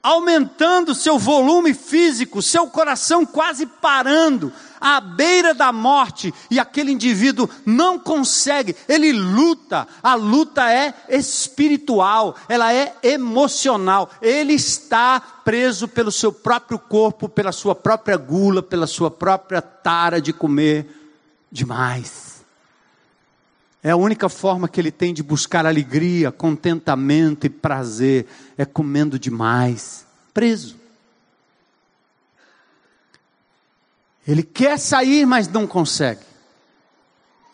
aumentando seu volume físico, seu coração quase parando, à beira da morte, e aquele indivíduo não consegue, ele luta, a luta é espiritual, ela é emocional, ele está preso pelo seu próprio corpo, pela sua própria gula, pela sua própria tara de comer demais. É a única forma que ele tem de buscar alegria, contentamento e prazer, é comendo demais, preso. Ele quer sair, mas não consegue.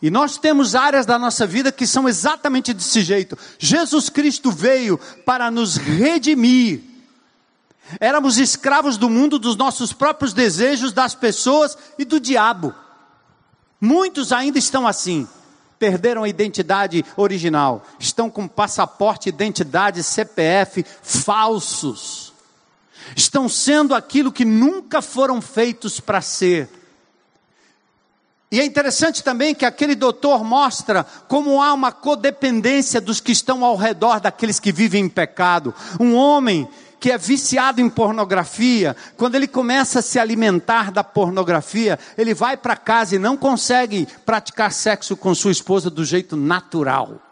E nós temos áreas da nossa vida que são exatamente desse jeito. Jesus Cristo veio para nos redimir. Éramos escravos do mundo, dos nossos próprios desejos, das pessoas e do diabo. Muitos ainda estão assim. Perderam a identidade original. Estão com passaporte, identidade, CPF falsos estão sendo aquilo que nunca foram feitos para ser. E é interessante também que aquele doutor mostra como há uma codependência dos que estão ao redor daqueles que vivem em pecado. Um homem que é viciado em pornografia, quando ele começa a se alimentar da pornografia, ele vai para casa e não consegue praticar sexo com sua esposa do jeito natural.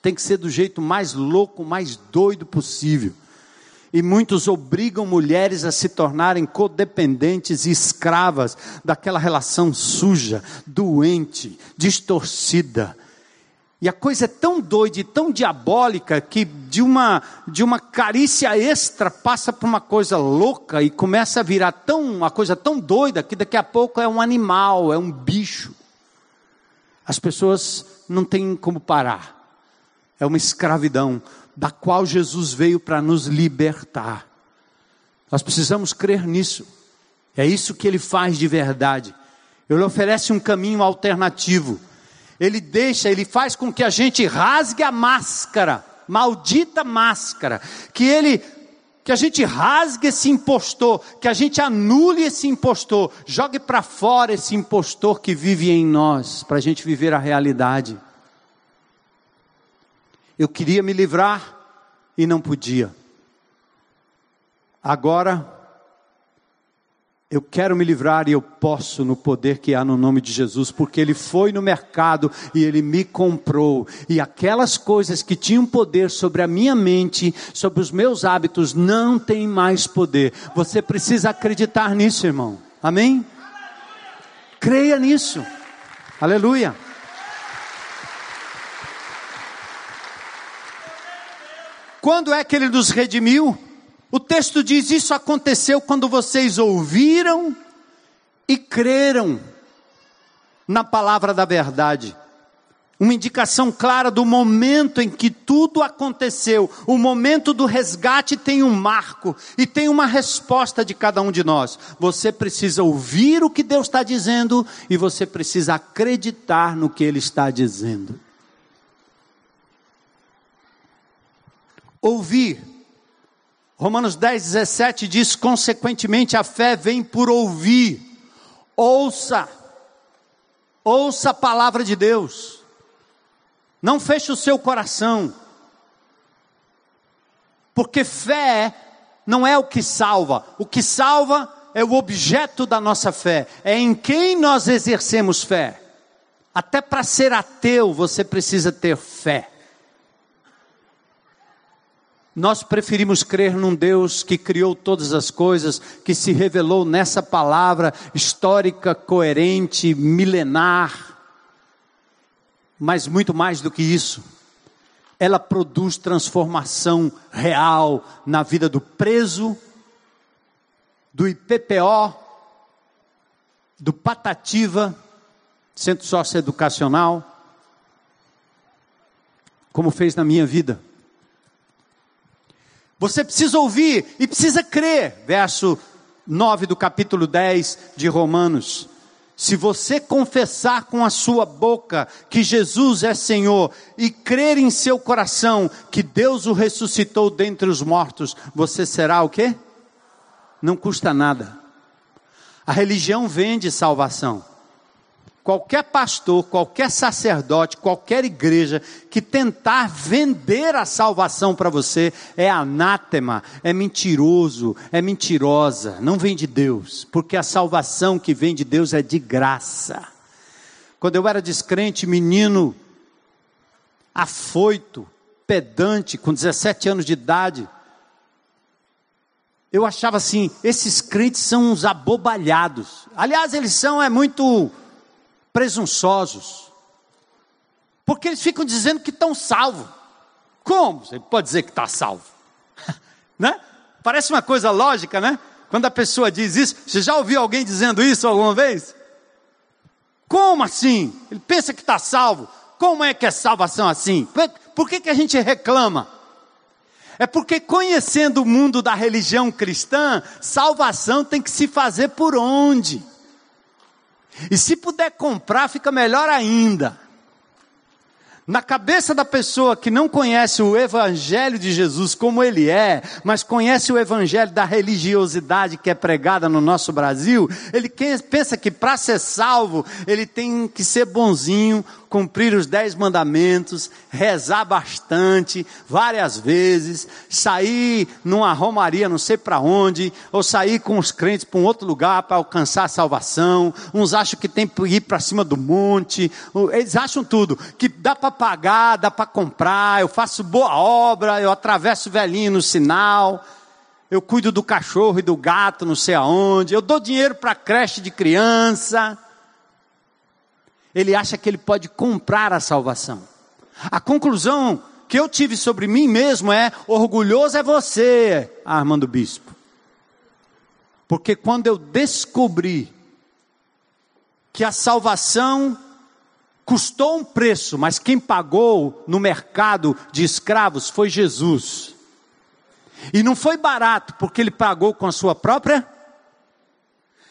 Tem que ser do jeito mais louco, mais doido possível. E muitos obrigam mulheres a se tornarem codependentes e escravas daquela relação suja, doente, distorcida. E a coisa é tão doida e tão diabólica que de uma, de uma carícia extra passa para uma coisa louca e começa a virar tão, uma coisa tão doida que daqui a pouco é um animal, é um bicho. As pessoas não têm como parar. É uma escravidão da qual Jesus veio para nos libertar. Nós precisamos crer nisso. É isso que ele faz de verdade. Ele oferece um caminho alternativo. Ele deixa, ele faz com que a gente rasgue a máscara, maldita máscara, que ele que a gente rasgue esse impostor, que a gente anule esse impostor, jogue para fora esse impostor que vive em nós, para a gente viver a realidade. Eu queria me livrar e não podia. Agora, Eu quero me livrar e eu posso no poder que há no nome de Jesus, porque Ele foi no mercado e Ele me comprou. E aquelas coisas que tinham poder sobre a minha mente, sobre os meus hábitos, não têm mais poder. Você precisa acreditar nisso, irmão. Amém? Creia nisso. Aleluia. Quando é que Ele nos redimiu? O texto diz: Isso aconteceu quando vocês ouviram e creram na palavra da verdade. Uma indicação clara do momento em que tudo aconteceu. O momento do resgate tem um marco e tem uma resposta de cada um de nós. Você precisa ouvir o que Deus está dizendo e você precisa acreditar no que Ele está dizendo. Ouvir Romanos 10, 17 diz: consequentemente, a fé vem por ouvir. Ouça, ouça a palavra de Deus. Não feche o seu coração, porque fé não é o que salva, o que salva é o objeto da nossa fé, é em quem nós exercemos fé. Até para ser ateu você precisa ter fé. Nós preferimos crer num Deus que criou todas as coisas, que se revelou nessa palavra histórica, coerente, milenar. Mas muito mais do que isso, ela produz transformação real na vida do preso, do IPPO, do Patativa, Centro Socioeducacional, como fez na minha vida. Você precisa ouvir e precisa crer. Verso 9 do capítulo 10 de Romanos. Se você confessar com a sua boca que Jesus é Senhor e crer em seu coração que Deus o ressuscitou dentre os mortos, você será o quê? Não custa nada. A religião vende salvação qualquer pastor, qualquer sacerdote, qualquer igreja que tentar vender a salvação para você é anátema, é mentiroso, é mentirosa, não vem de Deus, porque a salvação que vem de Deus é de graça. Quando eu era descrente, menino, afoito, pedante, com 17 anos de idade, eu achava assim, esses crentes são uns abobalhados. Aliás, eles são é muito presunçosos. Porque eles ficam dizendo que estão salvos. Como? Você pode dizer que está salvo? <laughs> né? Parece uma coisa lógica, né? Quando a pessoa diz isso, você já ouviu alguém dizendo isso alguma vez? Como assim? Ele pensa que está salvo. Como é que é salvação assim? Por que, que a gente reclama? É porque conhecendo o mundo da religião cristã, salvação tem que se fazer por onde? E se puder comprar, fica melhor ainda. Na cabeça da pessoa que não conhece o Evangelho de Jesus como ele é, mas conhece o Evangelho da religiosidade que é pregada no nosso Brasil, ele pensa que para ser salvo, ele tem que ser bonzinho, cumprir os dez mandamentos, rezar bastante, várias vezes, sair numa romaria não sei para onde, ou sair com os crentes para um outro lugar para alcançar a salvação. Uns acham que tem que ir para cima do monte, eles acham tudo, que dá para pagar, dá para comprar, eu faço boa obra, eu atravesso o velhinho no sinal. Eu cuido do cachorro e do gato, não sei aonde. Eu dou dinheiro para creche de criança ele acha que ele pode comprar a salvação. A conclusão que eu tive sobre mim mesmo é: orgulhoso é você, Armando Bispo. Porque quando eu descobri que a salvação custou um preço, mas quem pagou no mercado de escravos foi Jesus. E não foi barato, porque ele pagou com a sua própria.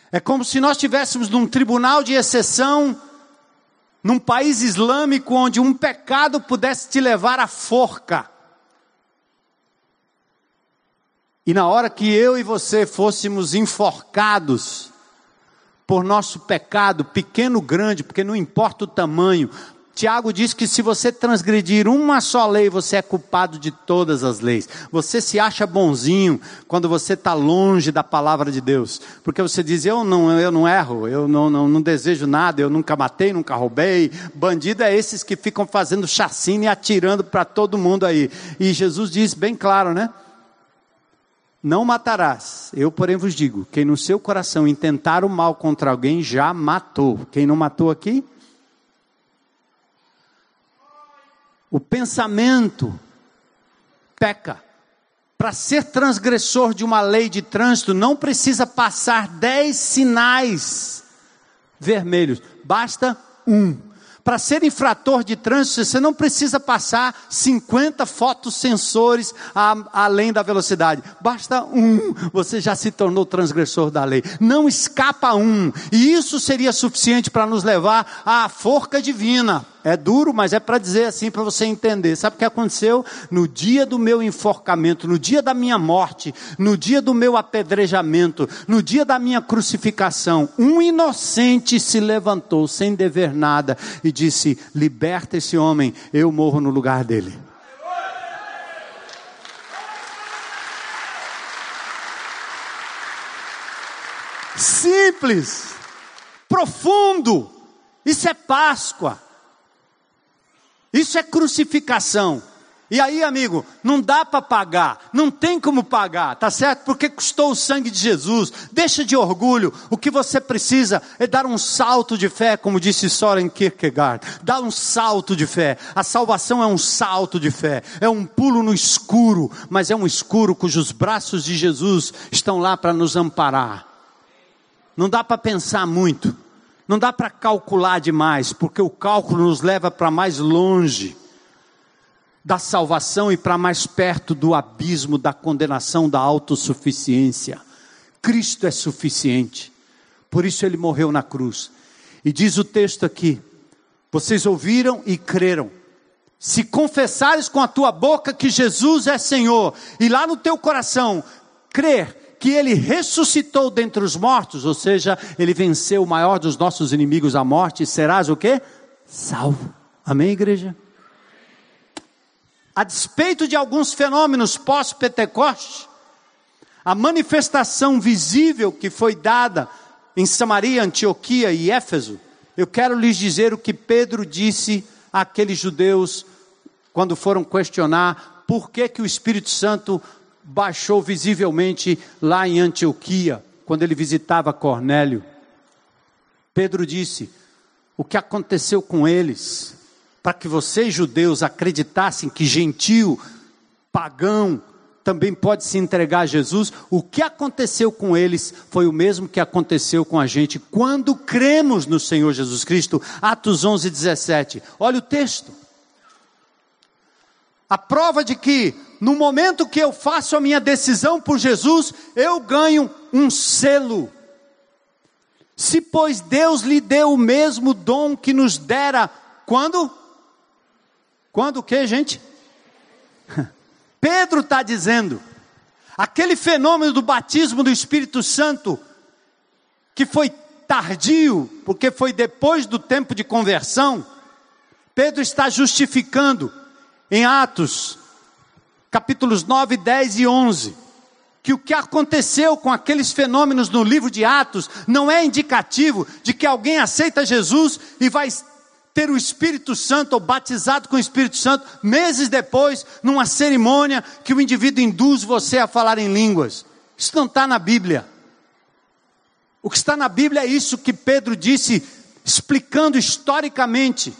É como se nós estivéssemos num tribunal de exceção num país islâmico onde um pecado pudesse te levar à forca. E na hora que eu e você fôssemos enforcados por nosso pecado, pequeno ou grande, porque não importa o tamanho, Tiago diz que se você transgredir uma só lei, você é culpado de todas as leis. Você se acha bonzinho quando você está longe da palavra de Deus, porque você diz: eu não, eu não erro, eu não, não, não desejo nada, eu nunca matei, nunca roubei. Bandido é esses que ficam fazendo chacina e atirando para todo mundo aí. E Jesus diz bem claro, né? Não matarás. Eu, porém, vos digo: quem no seu coração intentar o mal contra alguém já matou. Quem não matou aqui? O pensamento peca. Para ser transgressor de uma lei de trânsito, não precisa passar dez sinais vermelhos, basta um. Para ser infrator de trânsito, você não precisa passar 50 fotossensores além da velocidade. Basta um, você já se tornou transgressor da lei. Não escapa um. E isso seria suficiente para nos levar à forca divina. É duro, mas é para dizer assim, para você entender. Sabe o que aconteceu? No dia do meu enforcamento, no dia da minha morte, no dia do meu apedrejamento, no dia da minha crucificação, um inocente se levantou sem dever nada e disse: Liberta esse homem, eu morro no lugar dele. Simples, profundo, isso é Páscoa. Isso é crucificação. E aí, amigo, não dá para pagar, não tem como pagar, tá certo? Porque custou o sangue de Jesus. Deixa de orgulho. O que você precisa é dar um salto de fé, como disse Soren Kierkegaard. Dar um salto de fé. A salvação é um salto de fé, é um pulo no escuro, mas é um escuro cujos braços de Jesus estão lá para nos amparar. Não dá para pensar muito. Não dá para calcular demais, porque o cálculo nos leva para mais longe da salvação e para mais perto do abismo da condenação da autossuficiência. Cristo é suficiente, por isso ele morreu na cruz. E diz o texto aqui: vocês ouviram e creram. Se confessares com a tua boca que Jesus é Senhor, e lá no teu coração crer que ele ressuscitou dentre os mortos, ou seja, ele venceu o maior dos nossos inimigos, a morte, serás o quê? Salvo. Amém, igreja? A despeito de alguns fenômenos pós-Pentecoste, a manifestação visível que foi dada em Samaria, Antioquia e Éfeso, eu quero lhes dizer o que Pedro disse àqueles judeus quando foram questionar por que, que o Espírito Santo baixou visivelmente lá em Antioquia, quando ele visitava Cornélio. Pedro disse: O que aconteceu com eles, para que vocês judeus acreditassem que gentil, pagão, também pode se entregar a Jesus, o que aconteceu com eles foi o mesmo que aconteceu com a gente quando cremos no Senhor Jesus Cristo. Atos 11, 17. Olha o texto. A prova de que no momento que eu faço a minha decisão por Jesus, eu ganho um selo. Se, pois, Deus lhe deu o mesmo dom que nos dera, quando? Quando o que, gente? <laughs> Pedro está dizendo, aquele fenômeno do batismo do Espírito Santo, que foi tardio, porque foi depois do tempo de conversão, Pedro está justificando em Atos capítulos 9, 10 e 11, que o que aconteceu com aqueles fenômenos no livro de Atos não é indicativo de que alguém aceita Jesus e vai ter o Espírito Santo ou batizado com o Espírito Santo meses depois, numa cerimônia que o indivíduo induz você a falar em línguas. Isso não está na Bíblia. O que está na Bíblia é isso que Pedro disse, explicando historicamente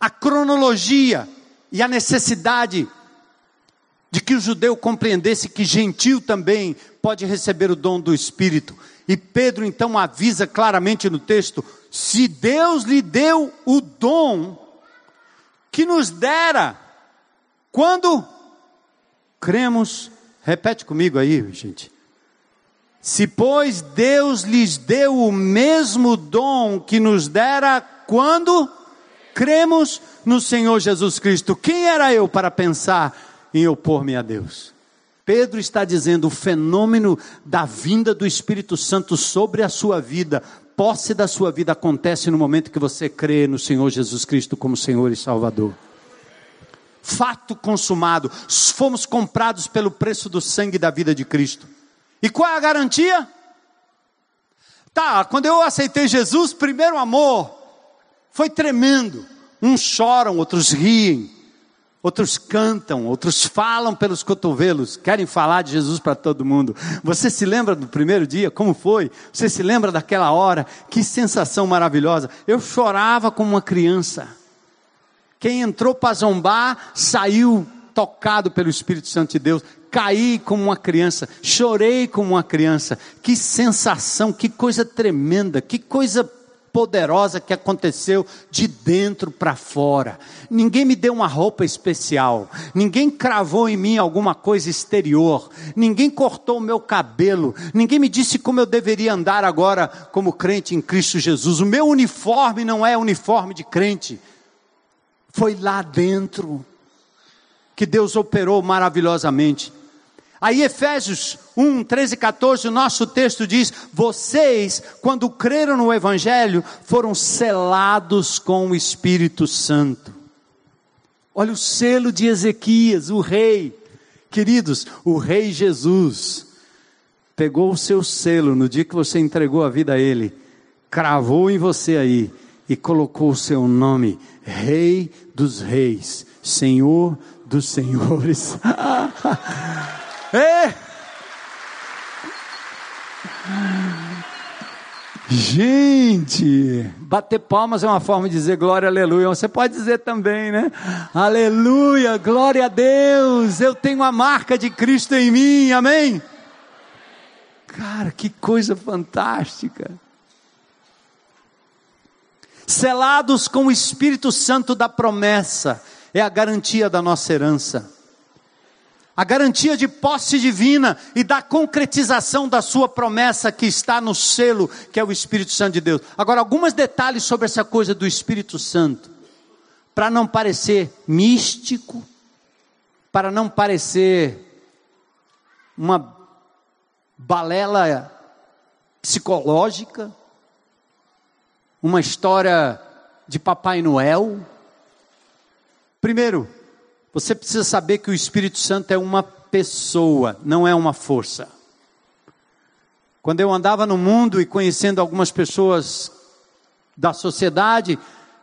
a cronologia e a necessidade de que o judeu compreendesse que gentil também pode receber o dom do Espírito. E Pedro então avisa claramente no texto: se Deus lhe deu o dom que nos dera, quando cremos, repete comigo aí, gente. Se, pois, Deus lhes deu o mesmo dom que nos dera quando cremos no Senhor Jesus Cristo, quem era eu para pensar em opor-me a Deus. Pedro está dizendo: o fenômeno da vinda do Espírito Santo sobre a sua vida posse da sua vida acontece no momento que você crê no Senhor Jesus Cristo como Senhor e Salvador. Fato consumado, fomos comprados pelo preço do sangue da vida de Cristo. E qual é a garantia? Tá, quando eu aceitei Jesus, primeiro amor foi tremendo. Uns choram, outros riem, outros cantam, outros falam pelos cotovelos, querem falar de Jesus para todo mundo. Você se lembra do primeiro dia? Como foi? Você se lembra daquela hora? Que sensação maravilhosa. Eu chorava como uma criança. Quem entrou para zombar saiu tocado pelo Espírito Santo de Deus. Caí como uma criança, chorei como uma criança. Que sensação, que coisa tremenda, que coisa poderosa que aconteceu de dentro para fora. Ninguém me deu uma roupa especial, ninguém cravou em mim alguma coisa exterior, ninguém cortou o meu cabelo, ninguém me disse como eu deveria andar agora como crente em Cristo Jesus. O meu uniforme não é uniforme de crente, foi lá dentro que Deus operou maravilhosamente. Aí Efésios 1, 13 e 14, o nosso texto diz: Vocês, quando creram no Evangelho, foram selados com o Espírito Santo. Olha o selo de Ezequias, o rei. Queridos, o rei Jesus pegou o seu selo no dia que você entregou a vida a ele, cravou em você aí e colocou o seu nome, Rei dos Reis, Senhor dos Senhores. <laughs> É. Gente, bater palmas é uma forma de dizer glória, aleluia. Você pode dizer também, né? Aleluia, glória a Deus. Eu tenho a marca de Cristo em mim, amém? Cara, que coisa fantástica. Selados com o Espírito Santo da promessa, é a garantia da nossa herança a garantia de posse divina e da concretização da sua promessa que está no selo, que é o Espírito Santo de Deus. Agora, alguns detalhes sobre essa coisa do Espírito Santo, para não parecer místico, para não parecer uma balela psicológica, uma história de Papai Noel. Primeiro, você precisa saber que o Espírito Santo é uma pessoa, não é uma força. Quando eu andava no mundo e conhecendo algumas pessoas da sociedade,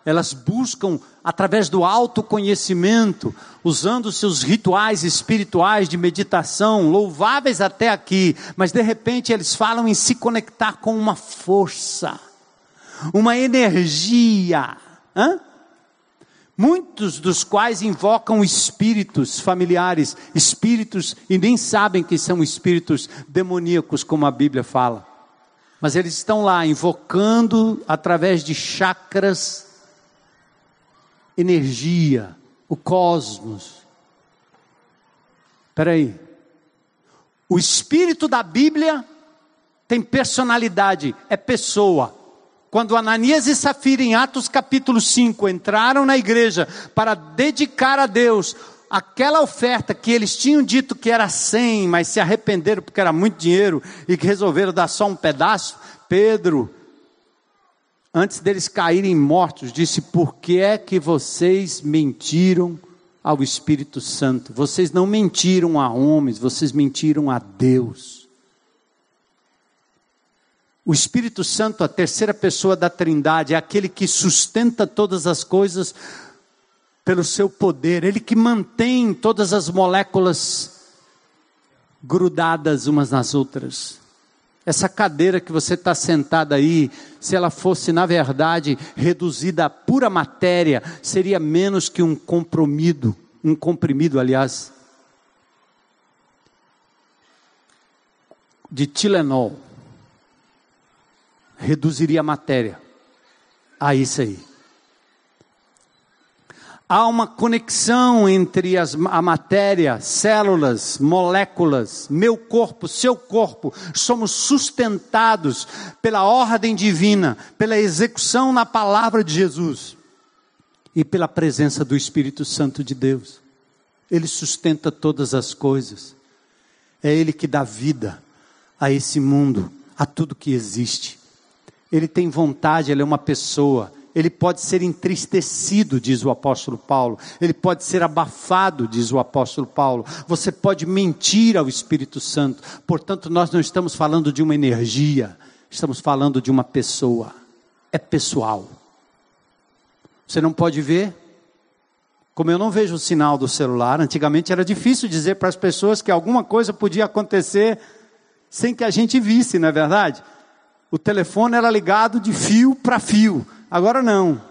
elas buscam, através do autoconhecimento, usando seus rituais espirituais de meditação, louváveis até aqui, mas de repente eles falam em se conectar com uma força, uma energia. Hã? Muitos dos quais invocam espíritos familiares, espíritos e nem sabem que são espíritos demoníacos, como a Bíblia fala. Mas eles estão lá invocando através de chakras energia, o cosmos. Espera aí. O espírito da Bíblia tem personalidade, é pessoa. Quando Ananias e Safira, em Atos capítulo 5, entraram na igreja para dedicar a Deus aquela oferta que eles tinham dito que era 100, mas se arrependeram porque era muito dinheiro e que resolveram dar só um pedaço, Pedro, antes deles caírem mortos, disse: Por que é que vocês mentiram ao Espírito Santo? Vocês não mentiram a homens, vocês mentiram a Deus. O Espírito Santo, a terceira pessoa da Trindade, é aquele que sustenta todas as coisas pelo seu poder, ele que mantém todas as moléculas grudadas umas nas outras. Essa cadeira que você está sentada aí, se ela fosse, na verdade, reduzida a pura matéria, seria menos que um comprimido, um comprimido, aliás, de Tilenol reduziria a matéria a isso aí. Há uma conexão entre as, a matéria, células, moléculas, meu corpo, seu corpo. Somos sustentados pela ordem divina, pela execução na palavra de Jesus e pela presença do Espírito Santo de Deus. Ele sustenta todas as coisas. É Ele que dá vida a esse mundo, a tudo que existe. Ele tem vontade, ele é uma pessoa. Ele pode ser entristecido, diz o apóstolo Paulo. Ele pode ser abafado, diz o apóstolo Paulo. Você pode mentir ao Espírito Santo. Portanto, nós não estamos falando de uma energia, estamos falando de uma pessoa. É pessoal. Você não pode ver? Como eu não vejo o sinal do celular, antigamente era difícil dizer para as pessoas que alguma coisa podia acontecer sem que a gente visse, não é verdade? O telefone era ligado de fio para fio. Agora não.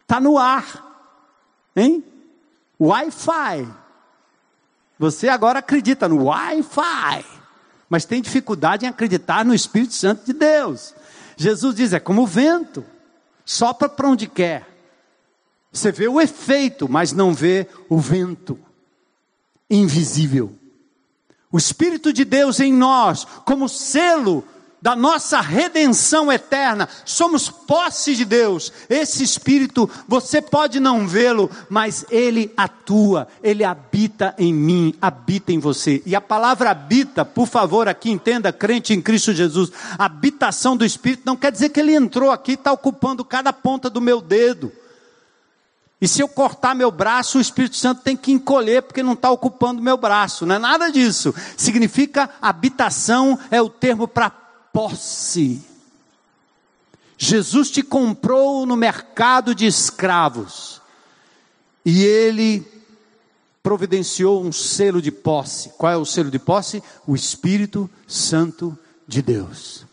Está no ar. Hein? Wi-Fi. Você agora acredita no Wi-Fi. Mas tem dificuldade em acreditar no Espírito Santo de Deus. Jesus diz: é como o vento. Sopra para onde quer. Você vê o efeito, mas não vê o vento. Invisível. O Espírito de Deus em nós, como selo da nossa redenção eterna, somos posse de Deus. Esse Espírito, você pode não vê-lo, mas ele atua, ele habita em mim, habita em você. E a palavra habita, por favor, aqui entenda, crente em Cristo Jesus, habitação do Espírito não quer dizer que ele entrou aqui e está ocupando cada ponta do meu dedo. E se eu cortar meu braço, o Espírito Santo tem que encolher, porque não está ocupando meu braço. Não é nada disso. Significa habitação, é o termo para posse. Jesus te comprou no mercado de escravos e ele providenciou um selo de posse. Qual é o selo de posse? O Espírito Santo de Deus.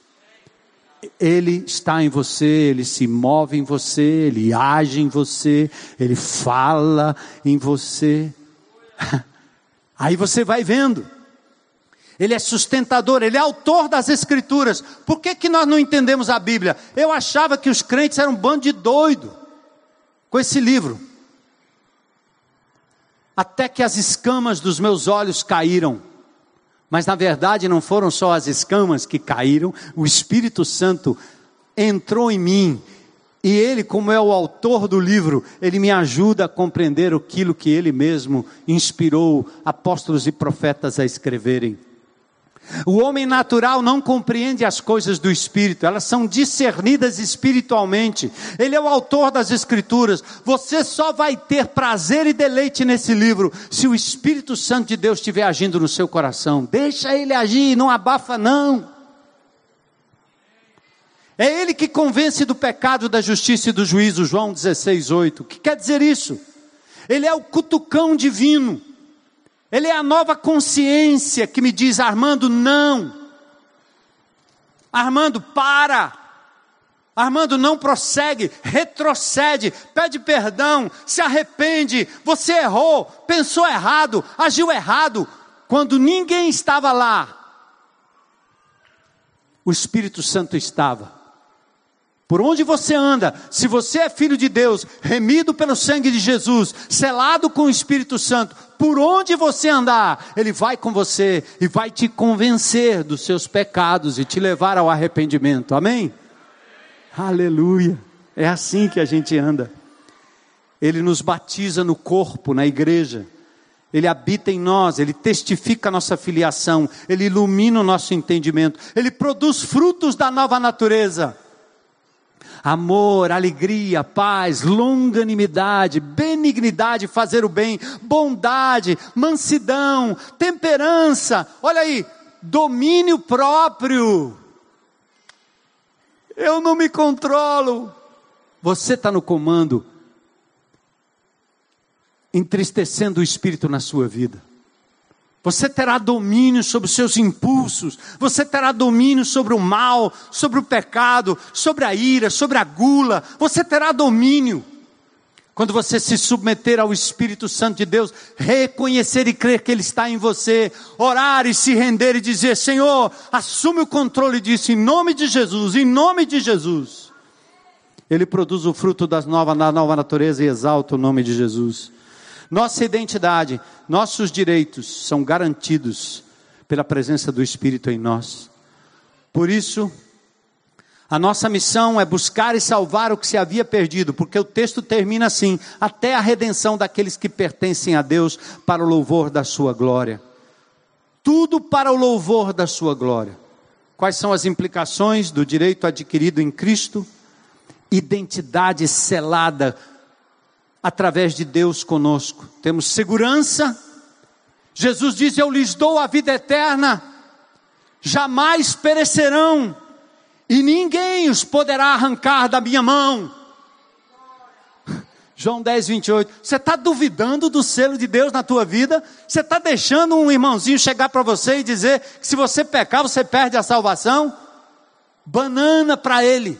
Ele está em você, ele se move em você, ele age em você, ele fala em você. <laughs> Aí você vai vendo. Ele é sustentador, ele é autor das escrituras. Por que, que nós não entendemos a Bíblia? Eu achava que os crentes eram um bando de doido com esse livro. Até que as escamas dos meus olhos caíram. Mas na verdade não foram só as escamas que caíram, o Espírito Santo entrou em mim. E ele, como é o autor do livro, ele me ajuda a compreender aquilo que ele mesmo inspirou apóstolos e profetas a escreverem. O homem natural não compreende as coisas do espírito, elas são discernidas espiritualmente. Ele é o autor das escrituras. Você só vai ter prazer e deleite nesse livro se o Espírito Santo de Deus estiver agindo no seu coração. Deixa ele agir, não abafa não. É ele que convence do pecado, da justiça e do juízo, João 16:8. O que quer dizer isso? Ele é o cutucão divino. Ele é a nova consciência que me diz: Armando, não. Armando, para. Armando, não prossegue, retrocede, pede perdão, se arrepende. Você errou, pensou errado, agiu errado. Quando ninguém estava lá, o Espírito Santo estava. Por onde você anda, se você é filho de Deus, remido pelo sangue de Jesus, selado com o Espírito Santo, por onde você andar, Ele vai com você e vai te convencer dos seus pecados e te levar ao arrependimento. Amém? Aleluia. É assim que a gente anda. Ele nos batiza no corpo, na igreja. Ele habita em nós, ele testifica a nossa filiação, ele ilumina o nosso entendimento, ele produz frutos da nova natureza amor, alegria, paz, longanimidade, benignidade, fazer o bem, bondade, mansidão, temperança, olha aí, domínio próprio. Eu não me controlo. Você está no comando, entristecendo o espírito na sua vida. Você terá domínio sobre os seus impulsos, você terá domínio sobre o mal, sobre o pecado, sobre a ira, sobre a gula, você terá domínio. Quando você se submeter ao Espírito Santo de Deus, reconhecer e crer que Ele está em você, orar e se render e dizer: Senhor, assume o controle disso em nome de Jesus, em nome de Jesus. Ele produz o fruto da nova, da nova natureza e exalta o nome de Jesus. Nossa identidade, nossos direitos são garantidos pela presença do Espírito em nós. Por isso, a nossa missão é buscar e salvar o que se havia perdido, porque o texto termina assim: até a redenção daqueles que pertencem a Deus para o louvor da sua glória. Tudo para o louvor da sua glória. Quais são as implicações do direito adquirido em Cristo? Identidade selada através de Deus conosco. Temos segurança. Jesus diz: Eu lhes dou a vida eterna, jamais perecerão, e ninguém os poderá arrancar da minha mão. <laughs> João 10, 28. Você está duvidando do selo de Deus na tua vida? Você está deixando um irmãozinho chegar para você e dizer que se você pecar, você perde a salvação? Banana para ele.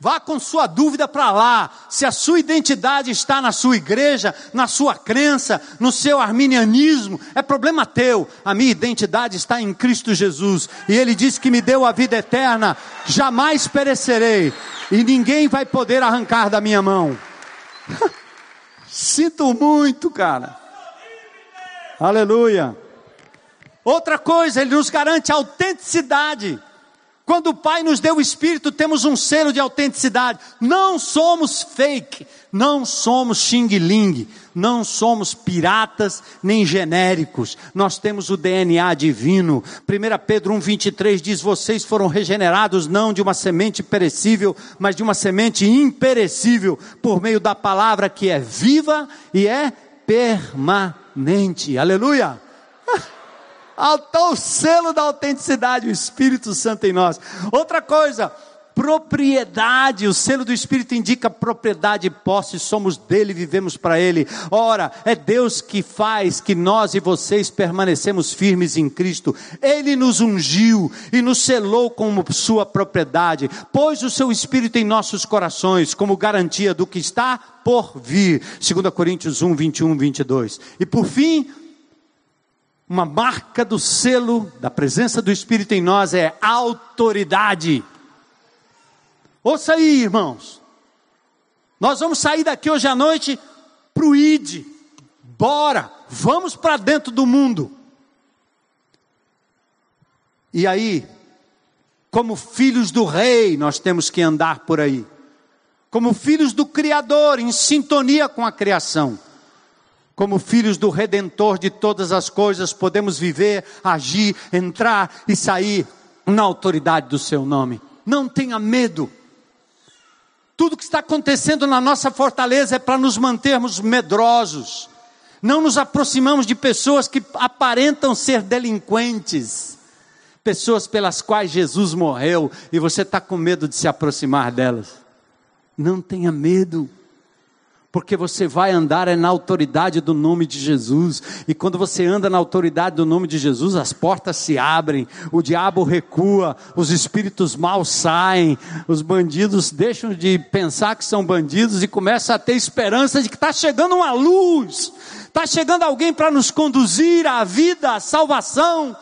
Vá com sua dúvida para lá. Se a sua identidade está na sua igreja, na sua crença, no seu arminianismo, é problema teu. A minha identidade está em Cristo Jesus. E Ele disse que me deu a vida eterna. Jamais perecerei. E ninguém vai poder arrancar da minha mão. <laughs> Sinto muito, cara. Aleluia. Outra coisa, Ele nos garante autenticidade. Quando o Pai nos deu o Espírito, temos um selo de autenticidade. Não somos fake, não somos xing-ling, não somos piratas nem genéricos. Nós temos o DNA divino. 1 Pedro 1,23 diz: Vocês foram regenerados não de uma semente perecível, mas de uma semente imperecível, por meio da palavra que é viva e é permanente. Aleluia! <laughs> o selo da autenticidade, o Espírito Santo em nós. Outra coisa, propriedade, o selo do Espírito indica propriedade e posse, somos dele, vivemos para ele. Ora, é Deus que faz que nós e vocês permanecemos firmes em Cristo. Ele nos ungiu e nos selou como sua propriedade, pôs o seu Espírito em nossos corações como garantia do que está por vir. 2 Coríntios 1, 21, 22. E por fim, uma marca do selo da presença do Espírito em nós é autoridade. Ouça aí, irmãos. Nós vamos sair daqui hoje à noite para o ID. Bora, vamos para dentro do mundo. E aí, como filhos do Rei, nós temos que andar por aí. Como filhos do Criador, em sintonia com a criação como filhos do Redentor de todas as coisas, podemos viver, agir, entrar e sair na autoridade do Seu nome. Não tenha medo. Tudo que está acontecendo na nossa fortaleza é para nos mantermos medrosos. Não nos aproximamos de pessoas que aparentam ser delinquentes, pessoas pelas quais Jesus morreu e você está com medo de se aproximar delas. Não tenha medo porque você vai andar é na autoridade do nome de Jesus, e quando você anda na autoridade do nome de Jesus, as portas se abrem, o diabo recua, os espíritos maus saem, os bandidos deixam de pensar que são bandidos e começam a ter esperança de que está chegando uma luz, está chegando alguém para nos conduzir à vida, à salvação.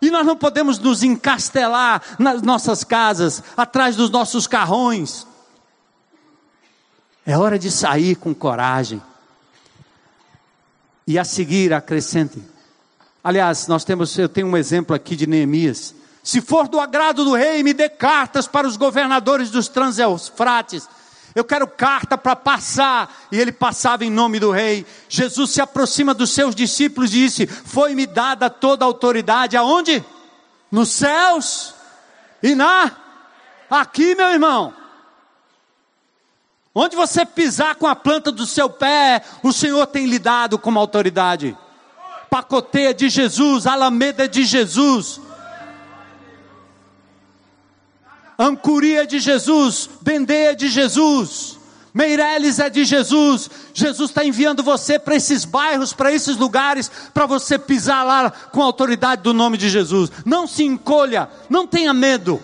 E nós não podemos nos encastelar nas nossas casas, atrás dos nossos carrões. É hora de sair com coragem. E a seguir acrescente. Aliás, nós temos, eu tenho um exemplo aqui de Neemias. Se for do agrado do rei, me dê cartas para os governadores dos Transeufrates. Eu quero carta para passar. E ele passava em nome do rei. Jesus se aproxima dos seus discípulos e disse: Foi-me dada toda a autoridade. Aonde? Nos céus e na. Aqui, meu irmão. Onde você pisar com a planta do seu pé, o Senhor tem lhe dado como autoridade. Pacoteia de Jesus, Alameda de Jesus. Ancuria de Jesus, Bendeia de Jesus, Meireles é de Jesus. Jesus está enviando você para esses bairros, para esses lugares, para você pisar lá com a autoridade do nome de Jesus. Não se encolha, não tenha medo.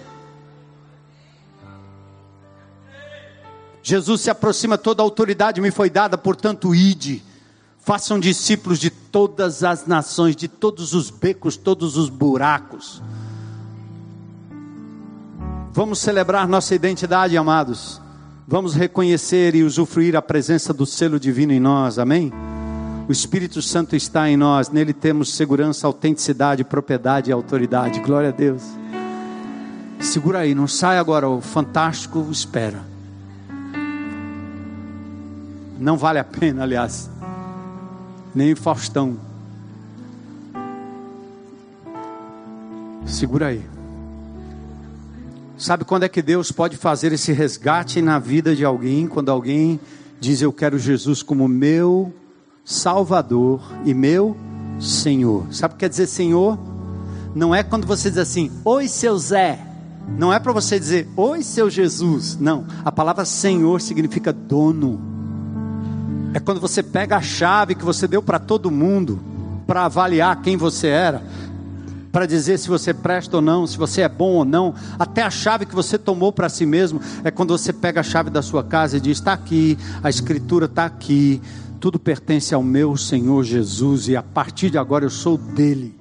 Jesus se aproxima, toda a autoridade me foi dada, portanto, ide. Façam discípulos de todas as nações, de todos os becos, todos os buracos. Vamos celebrar nossa identidade, amados. Vamos reconhecer e usufruir a presença do selo divino em nós, amém? O Espírito Santo está em nós, nele temos segurança, autenticidade, propriedade e autoridade. Glória a Deus. Segura aí, não sai agora, o fantástico espera. Não vale a pena, aliás. Nem Faustão. Segura aí. Sabe quando é que Deus pode fazer esse resgate na vida de alguém? Quando alguém diz: Eu quero Jesus como meu Salvador e meu Senhor. Sabe o que quer dizer Senhor? Não é quando você diz assim: Oi, seu Zé. Não é para você dizer: Oi, seu Jesus. Não. A palavra Senhor significa dono é quando você pega a chave que você deu para todo mundo para avaliar quem você era para dizer se você presta ou não, se você é bom ou não, até a chave que você tomou para si mesmo, é quando você pega a chave da sua casa e diz: está aqui, a escritura está aqui, tudo pertence ao meu Senhor Jesus e a partir de agora eu sou dele.